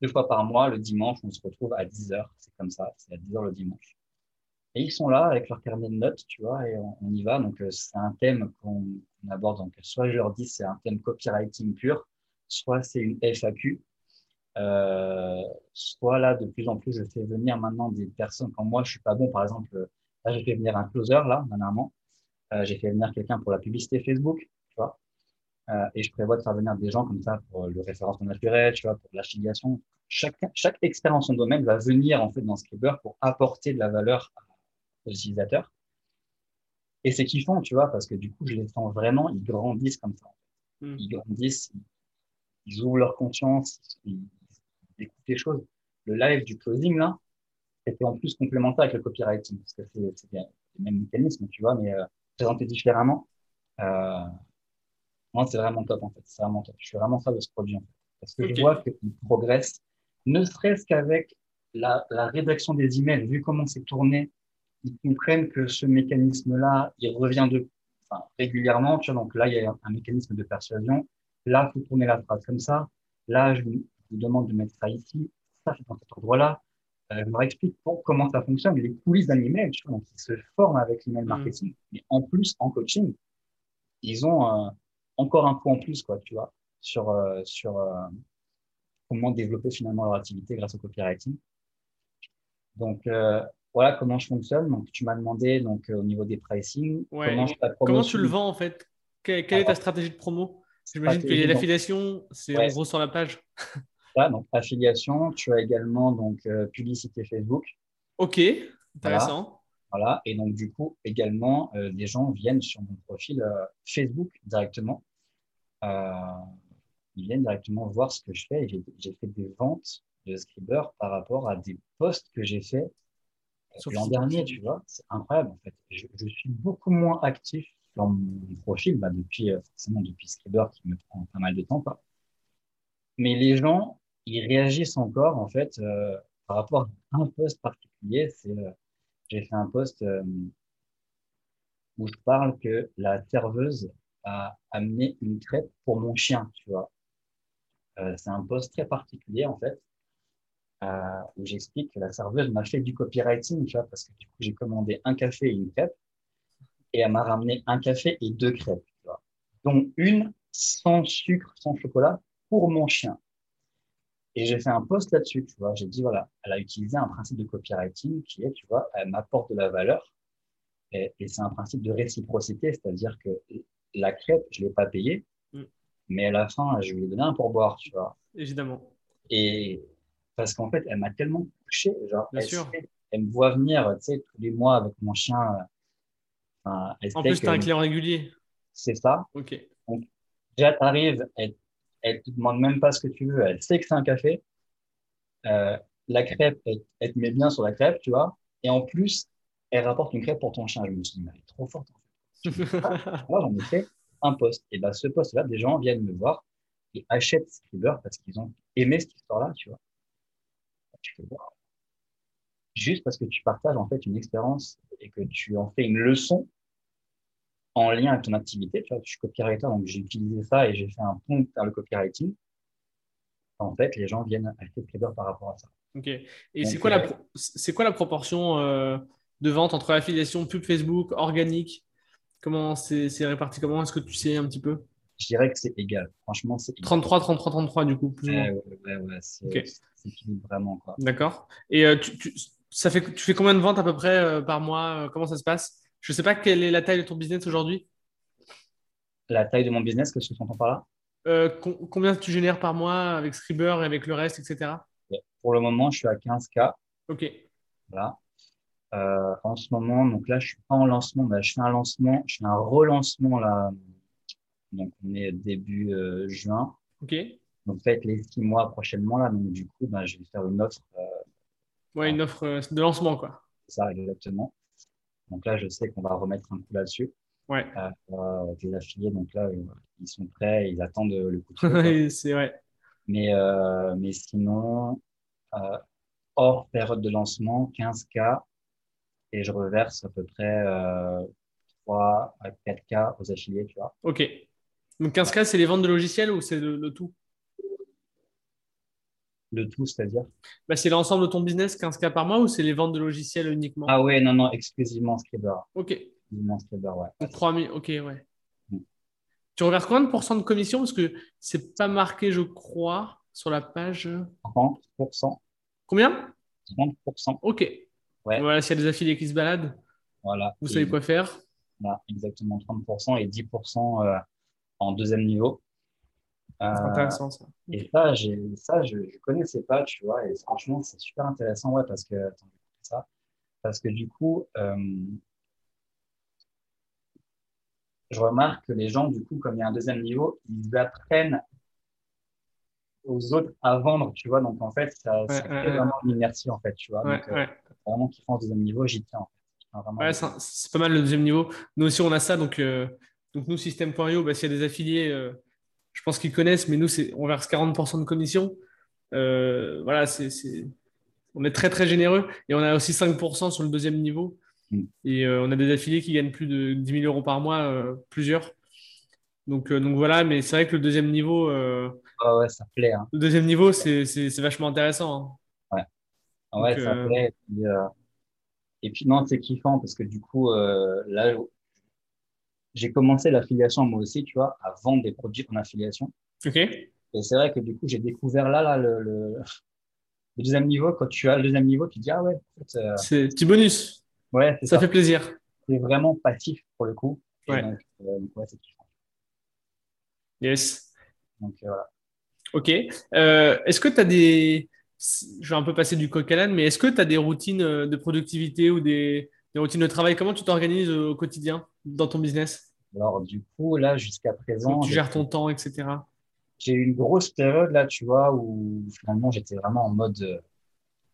S2: Deux fois par mois, le dimanche, on se retrouve à 10 heures, c'est comme ça, c'est à 10 heures le dimanche. Et ils sont là avec leur carnet de notes, tu vois, et on, y va. Donc, euh, c'est un thème qu'on aborde. Donc, soit je leur dis c'est un thème copywriting pur, soit c'est une FAQ. Euh, soit là, de plus en plus, je fais venir maintenant des personnes quand moi, je suis pas bon. Par exemple, là, j'ai fait venir un closer, là, dernièrement. Euh, j'ai fait venir quelqu'un pour la publicité Facebook, tu vois. Euh, et je prévois de faire venir des gens comme ça pour le référencement naturel, tu vois, pour l'affiliation. Chaque, chaque expert en son domaine va venir, en fait, dans Scriber pour apporter de la valeur aux utilisateurs. Et c'est kiffant, tu vois, parce que du coup, je les sens vraiment, ils grandissent comme ça. Hmm. Ils grandissent, ils ouvrent leur conscience, ils, des choses. Le live du closing, là, c'était en plus complémentaire avec le copywriting, parce que c'est le même mécanisme, tu vois, mais euh, présenté différemment. Euh, moi, c'est vraiment top, en fait. C'est vraiment top. Je suis vraiment fan de ce produit, en fait. Parce que je vois qu'il progresse, ne serait-ce qu'avec la, la, rédaction des emails, vu comment c'est tourné, ils comprennent que ce mécanisme-là, il revient de, enfin, régulièrement, tu vois. Donc là, il y a un, mécanisme de persuasion. Là, il faut tourner la phrase comme ça. Là, je, vous demande de mettre ça ici, ça c'est dans cet endroit-là. Euh, je leur explique comment ça fonctionne, les coulisses d'un email, tu vois, donc ils se forment avec l'email mm. marketing. Mais en plus, en coaching, ils ont euh, encore un point en plus, quoi, tu vois, sur, euh, sur comment développer finalement leur activité grâce au copywriting. Donc, voilà comment je fonctionne. Donc, tu m'as demandé donc au niveau des pricing,
S1: comment, comment tu le vends en fait? Quelle, est ta stratégie de promo? J'imagine qu'il y a l'affiliation, c'est en gros sur la page.
S2: Donc affiliation. Tu as également donc euh, publicité Facebook.
S1: Ok, intéressant.
S2: Voilà. Et donc du coup également euh, des gens viennent sur mon profil euh, Facebook directement. ils viennent directement voir ce que je fais. J'ai fait des ventes de Scriber par rapport à des posts que j'ai fait l'an dernier, tu vois. C'est incroyable en fait. Je, suis beaucoup moins actif sur mon profil bah, depuis forcément depuis Scriber qui me prend pas mal de temps. Quoi. Mais les gens ils réagissent encore en fait euh, par rapport à un poste particulier. C'est euh, j'ai fait un poste euh, où je parle que la serveuse a amené une crêpe pour mon chien, tu vois. c'est un poste très particulier en fait où j'explique que la serveuse m'a fait du copywriting, tu vois, parce que du coup j'ai commandé un café et une crêpe et elle m'a ramené un café et deux crêpes, tu vois, dont une sans sucre, sans chocolat pour mon chien. Et j'ai fait un post là-dessus, tu vois. J'ai dit, voilà, elle a utilisé un principe de copywriting qui est, tu vois, elle m'apporte de la valeur. Et, et c'est un principe de réciprocité, c'est-à-dire que la crêpe, je l'ai pas payée, mm. mais à la fin, je lui ai donné un pourboire, tu vois.
S1: Évidemment.
S2: Et parce qu'en fait, elle m'a tellement touché, genre, elle, elle, me voit venir, tu sais, tous les mois avec mon chien.
S1: en plus, tu as un client régulier.
S2: C'est ça.
S1: Ok.
S2: Donc, déjà, tu arrives, elle elle te demande même pas ce que tu veux, elle sait que c'est un café. Euh, la crêpe, elle, te met bien sur la crêpe, tu vois. Et en plus, elle rapporte une crêpe pour ton chien. Je me suis dit, mais elle est trop forte, en fait. Moi, j'en ai fait un poste. Et bah, ce poste-là, des gens viennent me voir et achètent Scriber parce qu'ils ont aimé cette histoire-là, tu vois. Tu fais, voir. Juste parce que tu partages, en fait, une expérience et que tu en fais une leçon en lien avec ton activité. Tu vois, je suis copywriter, donc j'ai utilisé ça et j'ai fait un pont vers le copywriting. En fait, les gens viennent acheter Scriber par rapport à ça.
S1: Ok. Et c'est quoi, la, euh, c'est quoi la proportion euh, de vente entre affiliation, pub Facebook, organique? Comment c'est réparti? Comment est-ce que tu sais un petit peu?
S2: Je dirais que c'est égal. Franchement, c'est
S1: 33, 33, 33 du coup.
S2: ouais, ouais, ouais, c'est vraiment.
S1: D'accord. Et euh, tu, ça fait, tu fais combien de ventes à peu près euh, par mois? Comment ça se passe? Je ne sais pas quelle est la taille de ton business aujourd'hui.
S2: La taille de mon business, qu'est-ce que tu entends par là?
S1: Euh, Combien tu génères par mois avec Scriber et avec le reste, etc.
S2: Pour le moment, je suis à 15K.
S1: Ok.
S2: Voilà. Euh, en ce moment, donc là, je suis pas en lancement, mais je fais un lancement, je fais un relancement là. Donc, on est début euh, juin.
S1: Ok.
S2: Donc, peut-être les six mois prochainement là. Donc, du coup, ben, je vais faire une offre. Euh,
S1: ouais, une offre de lancement, quoi.
S2: Ça, exactement. Donc là, je sais qu'on va remettre un coup là-dessus.
S1: Ouais.
S2: Euh, les affiliés, donc là, ils sont prêts, ils attendent le coup
S1: de C'est vrai.
S2: Mais, mais sinon, hors période de lancement, 15K, et je reverse à peu près 3 euh, à 4K aux affiliés, tu vois.
S1: Ok. Donc 15K, c'est les ventes de logiciels ou c'est le, tout?
S2: Le tout, c'est-à-dire
S1: bah, C'est l'ensemble de ton business, 15K par mois, ou c'est les ventes de logiciels uniquement?
S2: Ah ouais, non, non, exclusivement Scriber.
S1: Ok.
S2: Exclusivement Scriber, ouais.
S1: Donc 3000, ok, ouais. Mm. Tu reverses combien de pourcents de commission? Parce que c'est pas marqué, je crois, sur la page.
S2: 30%.
S1: Combien?
S2: 30%.
S1: Ok. Voilà, s'il y a des affiliés qui se baladent,
S2: voilà.
S1: vous savez quoi faire.
S2: Voilà, exactement 30% et 10% euh, en deuxième niveau.
S1: C'est euh, intéressant ça.
S2: Et ça, ça je ne connaissais pas, tu vois, et franchement, c'est super intéressant, ouais, parce que, ça, parce que du coup, euh, je remarque que les gens, du coup, comme il y a un deuxième niveau, ils apprennent aux autres à vendre, tu vois. Donc, en fait, ça, fait vraiment une inertie, en fait, tu vois. Donc, euh, vraiment qui font au deuxième niveau, j'y tiens.
S1: Ouais, c'est pas mal le deuxième niveau. Nous aussi, on a ça. Donc, euh, donc nous, System.io, bah, s'il y a des affiliés, euh, je pense qu'ils connaissent, mais nous, on verse 40% de commission. voilà, c'est on est très, très généreux. Et on a aussi 5% sur le deuxième niveau. Mm. Et on a des affiliés qui gagnent plus de 10 000 euros par mois, plusieurs. Donc, donc voilà, mais c'est vrai que le deuxième niveau,
S2: ah ouais, ça plaît. Hein.
S1: Le deuxième niveau, c'est vachement intéressant.
S2: Hein. Ouais. Ah ouais, ça euh, plaît. Euh, et puis, non, c'est kiffant parce que du coup, euh, là, j'ai commencé l'affiliation moi aussi, tu vois, à vendre des produits en affiliation.
S1: Ok.
S2: Et c'est vrai que du coup, j'ai découvert là, là, le, le, deuxième niveau. Quand tu as le deuxième niveau, tu dis, ah ouais,
S1: c'est petit bonus.
S2: Ouais,
S1: ça, ça, fait plaisir.
S2: C'est vraiment passif pour le coup.
S1: Ouais. Donc,
S2: ouais, c'est kiffant.
S1: Yes.
S2: Donc, voilà.
S1: Ok. Euh, est-ce que tu as des. Je vais un peu passer du coq à l'âne, mais est-ce que tu as des routines euh, de productivité ou des, routines de travail Comment tu t'organises au quotidien dans ton business?
S2: Alors, du coup, là, jusqu'à présent.
S1: tu gères ton temps, etc.
S2: J'ai eu une grosse période, là, tu vois, où finalement, j'étais vraiment en mode. Euh,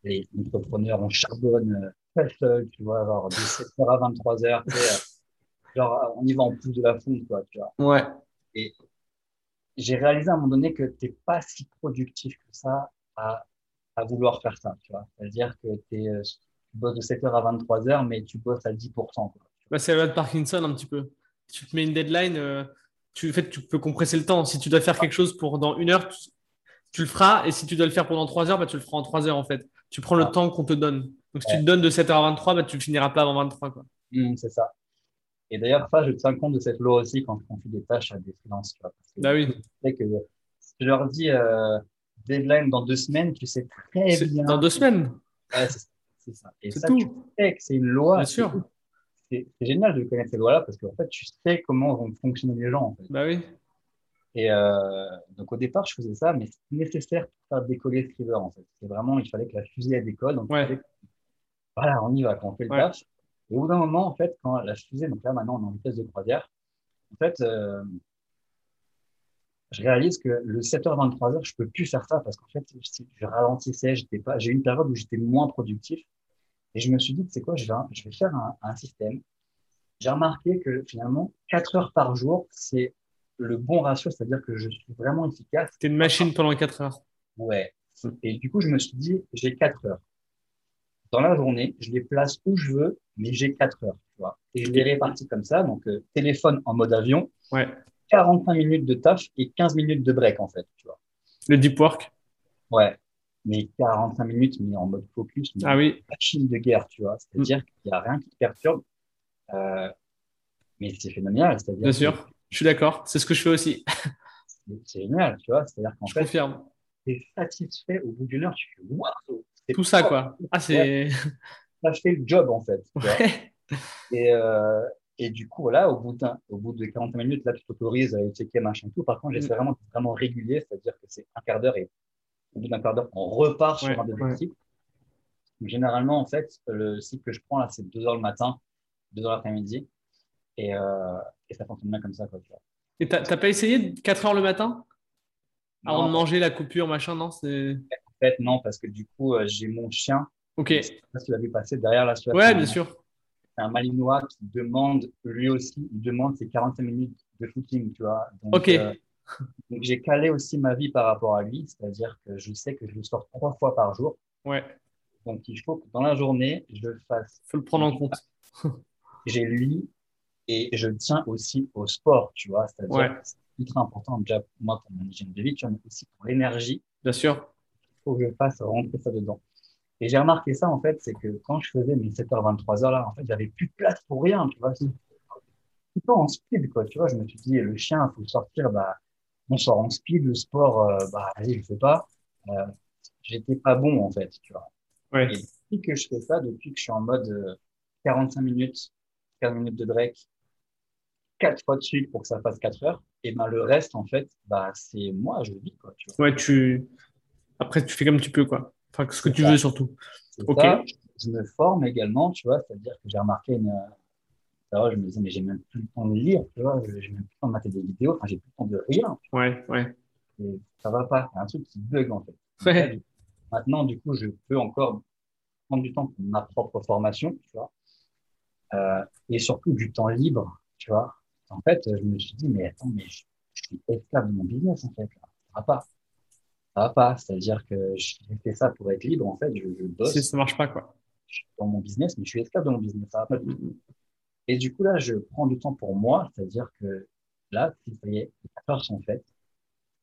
S2: les entrepreneurs, on charbonne très seul, tu vois, alors de 7h à 23h, genre, on y va en plus de la fonte, quoi, tu vois.
S1: Ouais.
S2: Et j'ai réalisé à un moment donné que tu n'es pas si productif que ça à, à vouloir faire ça. Tu vois C'est-à-dire que euh, tu bosses de 7h à 23h, mais tu bosses à 10%. Quoi.
S1: Bah, c'est la loi de Parkinson un petit peu. Tu te mets une deadline, euh, tu, fait, tu peux compresser le temps. Si tu dois faire quelque chose pour dans une heure, tu, le feras. Et si tu dois le faire pendant 3 heures, bah, tu le feras en 3 heures en fait. Tu prends le ah. temps qu'on te donne. Donc si tu te donnes de 7h à 23, bah, tu finiras pas avant 23. Quoi.
S2: Mmh, c'est ça. Et d'ailleurs, ça, je tiens compte de cette loi aussi quand on fait des tâches à des freelances. Tu vois,
S1: bah oui.
S2: Que je leur dis euh, deadline dans deux semaines, tu sais très bien.
S1: Dans deux semaines
S2: ouais, C'est ça. Et ça, tout. tu sais que c'est une loi.
S1: Bien sûr.
S2: C'est génial de connaître cette loi-là parce qu'en fait, tu sais comment vont fonctionner les gens. En fait.
S1: Bah oui.
S2: Et euh, donc au départ, je faisais ça, mais c'est nécessaire pour faire décoller Scriber en fait. C'est vraiment, il fallait que la fusée elle décolle. Donc
S1: ouais.
S2: voilà, on y va quand on fait le taf. Et au bout d'un moment, en fait, quand la fusée, donc là maintenant on est en vitesse de croisière, en fait, euh, je réalise que le 7h, 23h, je peux plus faire ça parce qu'en fait, je ralentissais, j'étais pas, j'ai eu une période où j'étais moins productif. Et je me suis dit, c'est quoi, je vais, je vais faire un, un système. J'ai remarqué que finalement, 4 heures par jour, c'est le bon ratio, c'est-à-dire que je suis vraiment efficace.
S1: C'était une machine pendant 4 heures.
S2: Ouais. Et du coup, je me suis dit, j'ai 4 heures dans la journée, je les place où je veux, mais j'ai 4 heures. Tu vois. Et je les répartis comme ça. Donc, euh, téléphone en mode avion,
S1: ouais.
S2: 45 minutes de taf et 15 minutes de break, en fait. Tu vois.
S1: Le deep work?
S2: Ouais. Mais 45 minutes, mais en mode focus, mais
S1: ah oui.
S2: machine de guerre, tu vois. C'est-à-dire mm. qu'il n'y a rien qui te perturbe. Euh, mais c'est phénoménal.
S1: Bien sûr, je suis d'accord. C'est ce que je fais aussi.
S2: c'est génial, tu vois. C'est-à-dire qu'en fait,
S1: confirme.
S2: tu es satisfait au bout d'une heure, tu fais waouh.
S1: Tout ça, quoi. Ah, c'est.
S2: Ça fait le job, en fait. et, euh, et du coup, voilà, au bout, au bout de 40 minutes, là, tu t'autorises à checker machin tout. Par contre, j'essaie mm. vraiment vraiment régulier, c'est-à-dire que c'est un quart d'heure et au bout d'un quart d'heure, on repart sur un deuxième cycle. Généralement, en fait, le cycle que je prends là, c'est 2 heures le matin, 2 heures l'après-midi. Et, euh, et, ça fonctionne bien comme ça. Quoi, tu vois.
S1: Et t'as pas essayé 4 heures le matin? Avant de manger la coupure, machin, non En
S2: fait, non, parce que du coup, euh, j'ai mon chien.
S1: Ok. Je
S2: sais pas si tu l'avais passé derrière la situation.
S1: Ouais, bien sûr
S2: un Malinois qui demande, lui aussi, il demande ses 45 minutes de footing, tu vois.
S1: Donc, euh,
S2: donc j'ai calé aussi ma vie par rapport à lui, c'est-à-dire que je sais que je le sors trois fois par jour.
S1: Ouais.
S2: Donc il faut que dans la journée, je fasse.
S1: faut le prendre en compte.
S2: j'ai lui et je tiens aussi au sport, tu vois. C'est-à-dire ouais. c'est ultra important déjà pour moi pour mon hygiène de vie, tu vois, mais aussi pour l'énergie.
S1: Bien sûr.
S2: Il faut que je fasse rentrer ça dedans. Et j'ai remarqué ça, en fait, c'est que quand je faisais mes 7h, 23h, là, en fait, j'avais plus de place pour rien, tu vois. Tout le temps en speed, quoi, tu vois. Je me suis dit, le chien, il faut sortir, bah, on sort en speed, le sport, euh, bah, vas-y, je fais pas. Euh, j'étais pas bon, en fait, tu vois.
S1: Ouais.
S2: Et depuis que je fais ça, depuis que je suis en mode 45 euh, minutes, 15 minutes de break, 4 fois de suite pour que ça fasse 4 heures, et ben le reste, en fait, bah, c'est moi, je vis, quoi, tu
S1: vois. Ouais, tu... Après, tu fais comme tu peux, quoi. Enfin, ce que tu veux surtout.
S2: Ok. je me forme également, tu vois, c'est-à-dire que j'ai remarqué une. Je me disais, mais j'ai même plus le temps de lire, tu vois, j'ai même plus le temps de mater des vidéos, enfin, j'ai plus le temps de rien.
S1: Ouais, ouais.
S2: Et ça va pas, c'est un truc qui bug en fait. maintenant, du coup, je peux encore prendre du temps pour ma propre formation, tu vois, euh, et surtout du temps libre, tu vois. En fait, je me suis dit, mais attends, mais je, suis esclave de mon business, en fait, ça va pas ça va pas. C'est-à-dire que j'ai fait ça pour être libre, en fait, je, je bosse.
S1: Si ça marche pas, quoi.
S2: Je suis dans mon business, mais je suis esclave de mon business. Ça va pas Et du coup, là, je prends du temps pour moi, c'est-à-dire que là, ça y est, les 4 heures sont faites,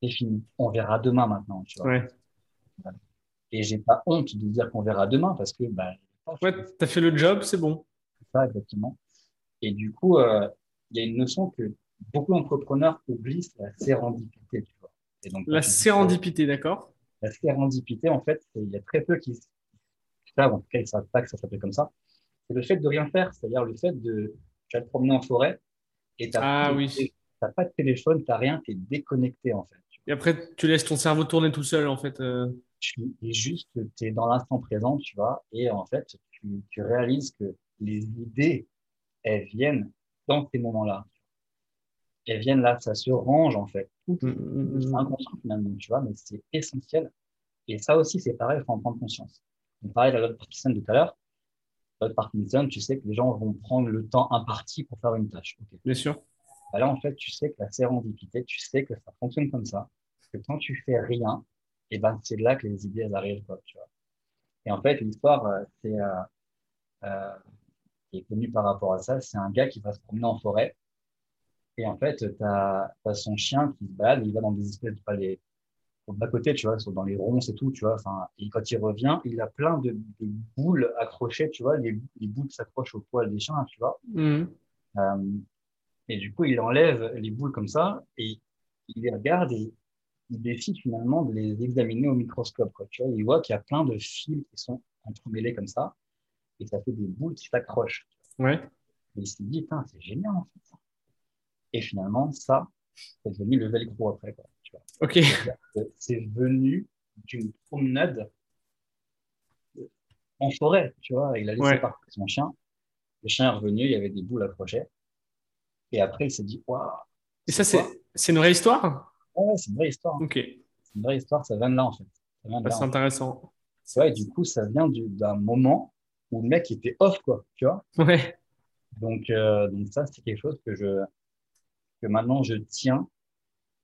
S2: c'est fini. On verra demain maintenant, tu vois.
S1: Ouais.
S2: Et j'ai pas honte de dire qu'on verra demain parce que, bah,
S1: ouais, tu as fait le job, c'est bon.
S2: C'est ça, exactement. Et du coup, euh, il y a une notion que beaucoup d'entrepreneurs oublient, c'est la sérendipité
S1: la sérendipité, d'accord
S2: La sérendipité, en fait, il y a très peu qui savent, en tout cas, ils ne savent pas que ça s'appelle comme ça. C'est le fait de rien faire, c'est-à-dire le fait de. Tu vas te promener en forêt et tu
S1: n'as
S2: ah,
S1: oui.
S2: pas de téléphone, tu n'as rien, tu es déconnecté, en fait.
S1: Et après, tu laisses ton cerveau tourner tout seul, en fait. Euh.
S2: Tu es juste, tu es dans l'instant présent, tu vois, et en fait, tu, tu réalises que les idées, elles viennent dans ces moments-là elles viennent là, ça se range en fait. Tout mm, mm, mm. inconscient finalement, tu vois, mais c'est essentiel. Et ça aussi, c'est pareil, il faut en prendre conscience. On parlait de la loi Parkinson tout à l'heure. Loi Parkinson, tu sais que les gens vont prendre le temps imparti pour faire une tâche.
S1: Bien sûr.
S2: Bah là, en fait, tu sais que la sérendipité, tu sais que ça fonctionne comme ça. Que quand tu fais rien, et eh ben, c'est là que les idées elles arrivent. Quoi, tu vois. Et en fait, l'histoire, euh, c'est euh, euh, qui est connue par rapport à ça, c'est un gars qui va se promener en forêt et en fait, tu as, son chien qui se balade, il va dans des espèces de palais bas côté, tu vois, dans les ronces et tout, tu vois. Enfin, et quand il revient, il a plein de, boules accrochées, tu vois. Les, boules s'accrochent au poil des chiens, tu vois.
S1: Mmh.
S2: Euh, et du coup, il enlève les boules comme ça et il les regarde et il décide finalement de les examiner au microscope, quoi. Tu vois, il voit qu'il y a plein de fils qui sont entremêlés comme ça et ça fait des boules qui s'accrochent.
S1: Ouais.
S2: Et il s'est dit, c'est génial, en fait. Et finalement, ça, c'est devenu le velcro après. Quoi, tu vois.
S1: Ok.
S2: C'est venu d'une promenade en forêt, tu vois. Il a laissé partir son chien. Le chien est revenu, il y avait des boules accrochées. Et après, il s'est dit, waouh.
S1: Et ça, c'est une vraie histoire?
S2: Ouais, c'est une vraie histoire.
S1: Ok.
S2: C'est une vraie histoire, ça vient de là, en fait.
S1: Bah, c'est intéressant.
S2: C'est vrai, du coup, ça vient d'un moment où le mec était off, quoi, tu vois.
S1: Ouais.
S2: Donc, euh, donc ça, c'est quelque chose que je, que maintenant je tiens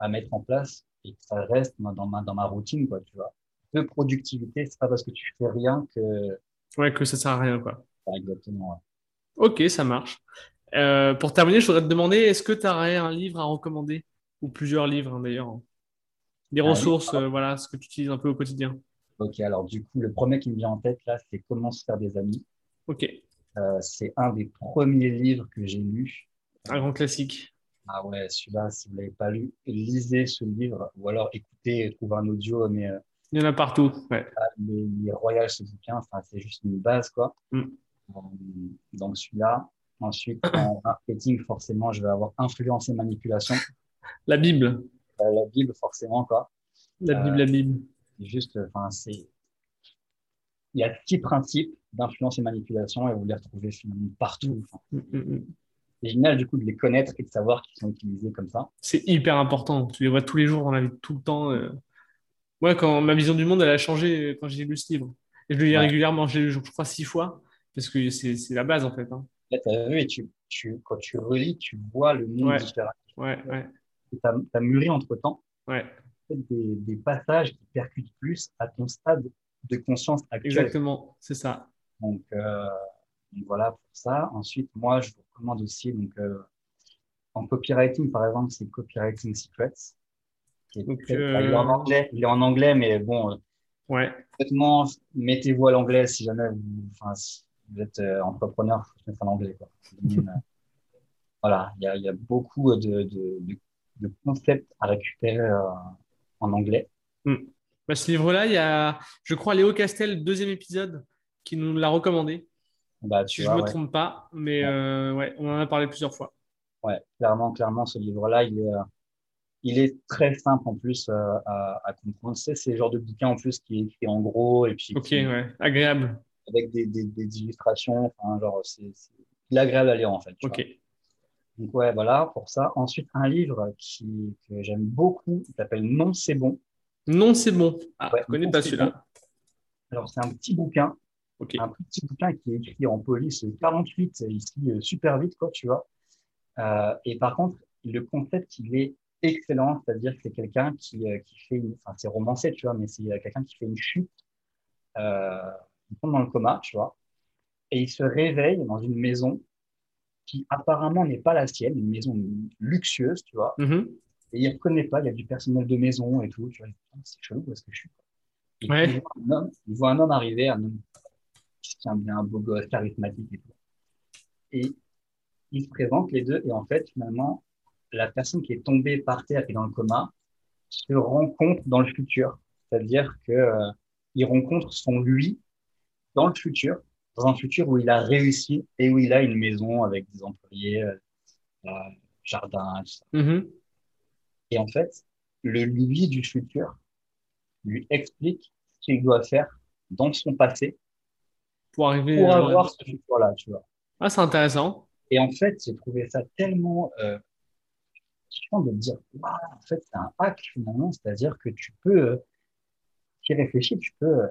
S2: à mettre en place et que ça reste dans ma, dans ma routine, quoi, tu vois. De productivité, c'est pas parce que tu fais rien que.
S1: Ouais, que ça sert à rien, quoi.
S2: exactement,
S1: Ok, ça marche. Euh, pour terminer, je voudrais te demander, est-ce que tu aurais un livre à recommander? Ou plusieurs livres, hein, d'ailleurs Des ressources, euh, voilà, ce que tu utilises un peu au quotidien
S2: Ok, alors du coup, le premier qui me vient en tête là, c'est Comment se faire des amis.
S1: Ok.
S2: Euh, c'est un des premiers livres que j'ai lu.
S1: Un grand classique.
S2: Ah ouais, celui-là, si vous ne l'avez pas lu, lisez ce livre ou alors écoutez, trouvez un audio. Mais, euh,
S1: Il y en a partout. Ouais.
S2: Ah, les, les royales, ce bouquin, c'est juste une base. quoi. Mm. Euh, donc celui-là. Ensuite, en marketing, forcément, je vais avoir influence et manipulation.
S1: La Bible.
S2: la Bible, forcément. quoi.
S1: La Bible, la Bible.
S2: Juste, enfin, c'est. Il y a six principes d'influence et manipulation et vous les retrouvez finalement partout. Mm, mm, mm. C'est génial du coup de les connaître et de savoir qu'ils sont utilisés comme ça.
S1: C'est hyper important. Tu les vois tous les jours dans la vie, tout le temps. Euh. Moi, quand ma vision du monde, elle a changé quand j'ai lu ce livre. Et je le lis régulièrement. Je l'ai lu, je crois, six fois parce que c'est la base en fait. Hein.
S2: Là, vu et tu, tu, quand tu relis, tu vois le monde différent.
S1: Ouais, ouais.
S2: Tu as, mûri entre temps.
S1: Ouais.
S2: Des, des passages qui percutent plus à ton stade de conscience actuelle.
S1: Exactement, c'est ça.
S2: Euh, donc, voilà pour ça. Ensuite, moi, je vous recommande aussi, donc, euh, en copywriting, par exemple, c'est Copywriting Secrets. Donc, euh, il, est en anglais, il est en anglais, mais bon,
S1: ouais.
S2: honnêtement, mettez-vous à l'anglais si jamais vous, enfin, vous êtes entrepreneur, il faut se mettre à l'anglais. voilà, il y a, y a, beaucoup de, de, de, concepts à récupérer en anglais.
S1: Hmm. Bah, ce livre-là, il y a, je crois, Léo Castel, deuxième épisode, qui nous l'a recommandé.
S2: Bah,
S1: si je ne me trompe pas, mais ouais. Euh, ouais. on en a parlé plusieurs fois.
S2: Ouais, clairement, clairement, ce livre-là, il est, euh, il est très simple en plus euh, à, à, comprendre. C'est le genre de bouquin en plus qui est écrit en gros et puis.
S1: Ok, ouais, agréable.
S2: Avec des, des, des illustrations, enfin, genre, c'est agréable à lire en fait.
S1: Ok.
S2: Donc, ouais, voilà, pour ça. Ensuite, un livre qui, que j'aime beaucoup, il s'appelle Non, c'est bon.
S1: Non, c'est bon. Ah, je connais pas celui-là.
S2: Alors, c'est un petit bouquin un petit bouquin qui est écrit en police 48, ici euh, super vite, quoi, tu vois. Euh, et par contre, le concept, il est excellent, c'est-à-dire que c'est quelqu'un qui, euh, qui fait une, enfin, c'est romancé, tu vois, mais c'est quelqu'un qui fait une chute, il tombe dans le coma, tu vois, et il se réveille dans une maison qui apparemment n'est pas la sienne, une maison luxueuse, tu vois,
S1: mm-hmm.
S2: et il ne reconnaît pas, il y a du personnel de maison et tout, tu vois, c'est chelou, où est-ce que je suis
S1: il, voit
S2: un homme, il voit un homme arriver, un homme qui tient bien, un beau gosse, charismatique et tout. Et ils se présentent les deux, et en fait, finalement, la personne qui est tombée par terre et dans le coma se rencontre dans le futur. C'est-à-dire que euh, rencontre son lui dans le futur, dans un futur où il a réussi et où il a une maison avec des employés, euh, un jardin, tout ça.
S1: Mm-hmm.
S2: Et en fait, le lui du futur lui explique ce qu'il doit faire dans son passé
S1: pour arriver
S2: pour avoir ce futur-là, tu vois.
S1: Ah, c'est intéressant.
S2: Et en fait, j'ai trouvé ça tellement euh, de dire, en fait, c'est un hack finalement, c'est-à-dire que tu peux, euh, tu réfléchis, tu peux euh,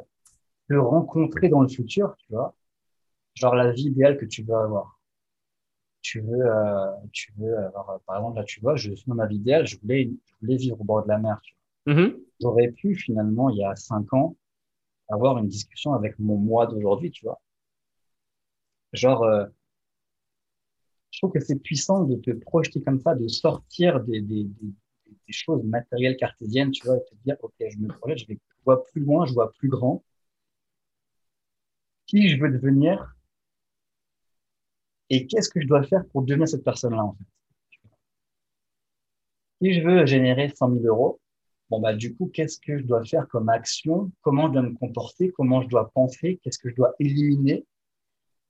S2: te rencontrer dans le futur, tu vois, genre la vie idéale que tu veux avoir. Tu veux, euh, tu veux avoir, par exemple, là, tu vois, je suis dans ma vie idéale, je voulais, je voulais vivre au bord de la mer, tu
S1: vois. Mm-hmm.
S2: J'aurais pu finalement, il y a cinq ans, avoir une discussion avec mon moi d'aujourd'hui, tu vois. Genre, euh, je trouve que c'est puissant de te projeter comme ça, de sortir des, choses matérielles cartésiennes, tu vois, et te dire, OK, je me projette, je, vais, je vois plus loin, je vois plus grand. Qui je veux devenir et qu'est-ce que je dois faire pour devenir cette personne-là, en fait? Si je veux générer 100 000 euros, bon, bah, du coup, qu'est-ce que je dois faire comme action? Comment je dois me comporter? Comment je dois penser? Qu'est-ce que je dois éliminer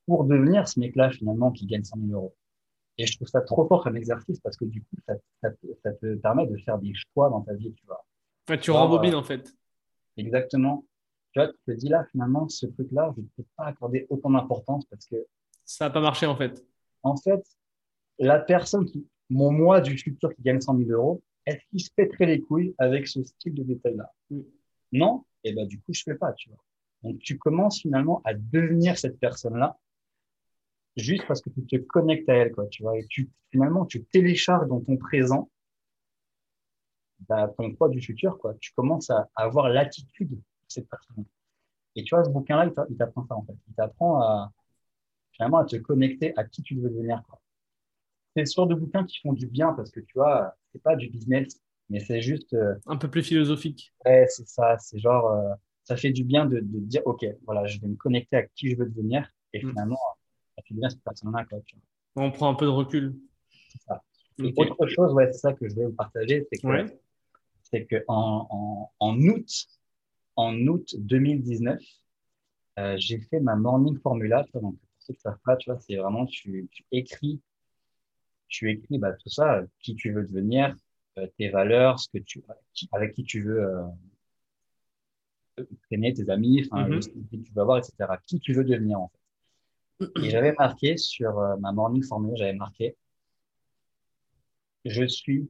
S2: pour devenir ce mec-là, finalement, qui gagne 100 000 euros? Et je trouve ça trop fort comme exercice parce que du coup, ça, ça, te permet de faire des choix dans ta vie, tu vois.
S1: tu rembobines, en fait.
S2: Exactement. Tu vois, tu te dis là, finalement, ce truc-là, je ne peux pas accorder autant d'importance parce que.
S1: Ça n'a pas marché, en fait.
S2: En fait, la personne qui, mon moi du futur qui gagne 100 000 euros, est-ce qu'il se pèterait les couilles avec ce style de détail-là
S1: mm.
S2: Non Et eh ben du coup, je fais pas, tu vois. Donc, tu commences finalement à devenir cette personne-là juste parce que tu te connectes à elle, quoi, tu vois. Et tu, finalement, tu télécharges dans ton présent bah, ton poids du futur, quoi. Tu commences à, avoir l'attitude de cette personne. Et tu vois, ce bouquin-là, il t'apprend ça, en fait. Il t'apprend à, finalement, à te connecter à qui tu veux devenir, quoi. C'est ce genre de bouquins qui font du bien parce que, tu vois, c'est pas du business, mais c'est juste. Euh,
S1: un peu plus philosophique.
S2: Ouais, c'est ça. C'est genre, euh, ça fait du bien de, de, dire, OK, voilà, je vais me connecter à qui je veux devenir. Et mm. finalement, ça fait du bien cette personne-là.
S1: On prend un peu de recul.
S2: C'est ça. Et autre chose, ouais, c'est ça que je vais vous partager, c'est que, c'est que en, en, en, août, en août 2019, euh, j'ai fait ma morning formula. Tu vois, donc, pour ceux que ça pas, tu vois, c'est vraiment, tu, tu, écris, tu écris bah, tout ça, qui tu veux devenir, euh, tes valeurs, ce que tu, avec qui tu veux euh, traîner, tes amis, enfin, mm qui tu veux avoir, etc. Qui tu veux devenir, en fait. Et j'avais marqué sur euh, ma morning formula, j'avais marqué je suis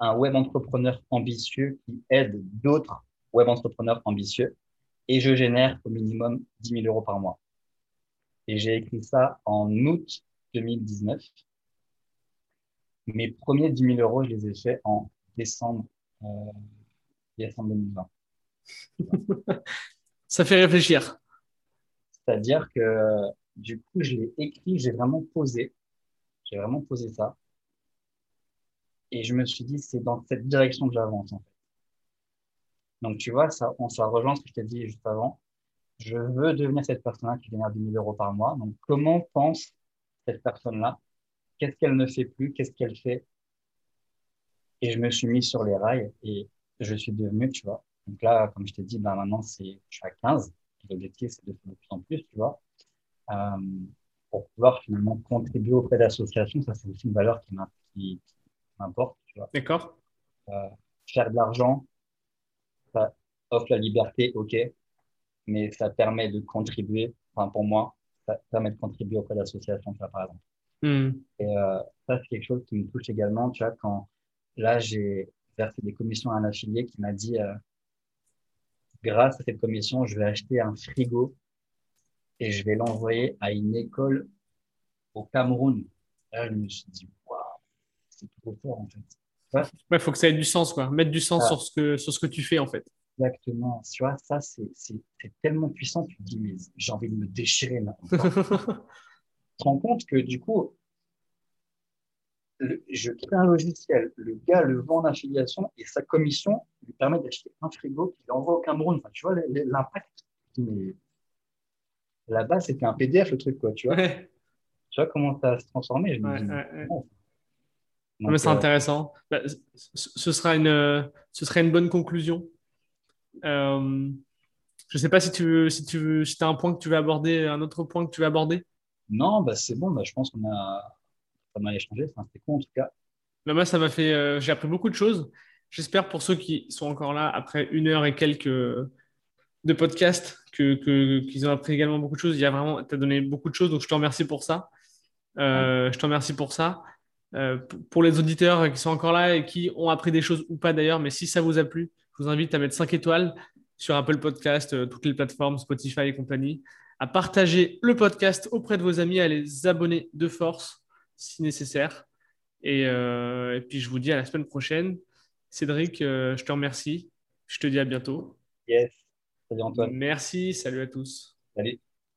S2: un web entrepreneur ambitieux qui aide d'autres web entrepreneurs ambitieux et je génère au minimum 10 000 euros par mois. Et j'ai écrit ça en août 2019. Mes premiers 10 000 euros, je les ai faits en décembre, euh, décembre 2020.
S1: ça fait réfléchir.
S2: C'est-à-dire que du coup, je l'ai écrit, j'ai vraiment posé. J'ai vraiment posé ça. Et je me suis dit, c'est dans cette direction que j'avance, en fait. Donc, tu vois, ça, on, ça rejoint ce que je t'ai dit juste avant. Je veux devenir cette personne-là qui génère 10 000 euros par mois. Donc, comment pense cette personne-là Qu'est-ce qu'elle ne fait plus Qu'est-ce qu'elle fait Et je me suis mis sur les rails et je suis devenu, tu vois. Donc là, comme je t'ai dit, ben maintenant, c'est, je suis à 15. L'objectif, c'est de faire de plus en plus, tu vois. Euh, pour pouvoir finalement contribuer auprès d'associations, ça, c'est aussi une valeur qui, qui, importe.
S1: D'accord.
S2: Euh, faire de l'argent, ça offre la liberté, ok, mais ça permet de contribuer, enfin pour moi, ça permet de contribuer auprès d'associations, par exemple. Hmm. Et euh, ça, c'est quelque chose qui me touche également, tu vois, quand là, j'ai versé des commissions à un affilié qui m'a dit, euh, grâce à cette commission, je vais acheter un frigo et je vais l'envoyer à une école au Cameroun. Là, je me suis dit,
S1: en fait. Il faut que ça ait du sens, quoi. Mettre du sens sur, ce que, sur ce que tu fais, en fait.
S2: Exactement. Tu vois, ça, c'est tellement puissant. Tu te dis, mais j'ai envie de me déchirer là. rends compte que du coup, je crée un logiciel, le gars le vend en affiliation et sa commission lui permet d'acheter un frigo qu'il envoie au Cameroun. Enfin, tu vois, l'impact. Mais là-bas, c'était un PDF, le truc, quoi. Tu vois, tu vois comment ça se transformé. Je me dis,
S1: c'est euh, intéressant. Bah, ce, sera une, ce serait une bonne conclusion. Euh, je ne sais pas si tu veux, si tu veux, si as un point que tu veux aborder, un autre point que tu veux aborder.
S2: Non, bah c'est bon. Bah, je pense qu'on a pas mal échangé. C'était cool en tout cas.
S1: Bah, moi, ça m'a fait. Euh, j'ai appris beaucoup de choses. J'espère pour ceux qui sont encore là après une heure et quelques de podcast que qu'ils ont appris également beaucoup de choses. Il y a vraiment, tu as donné beaucoup de choses, donc je te remercie pour ça. Je te remercie pour ça. Euh, pour les auditeurs qui sont encore là et qui ont appris des choses ou pas d'ailleurs, mais si ça vous a plu, je vous invite à mettre 5 étoiles sur Apple Podcast, euh, toutes les plateformes, Spotify et compagnie, à partager le podcast auprès de vos amis, à les abonner de force si nécessaire. Et, euh, et puis je vous dis à la semaine prochaine. Cédric, je te remercie. Je te dis à bientôt.
S2: Yes. Salut Antoine.
S1: Merci. Salut à tous.
S2: Salut.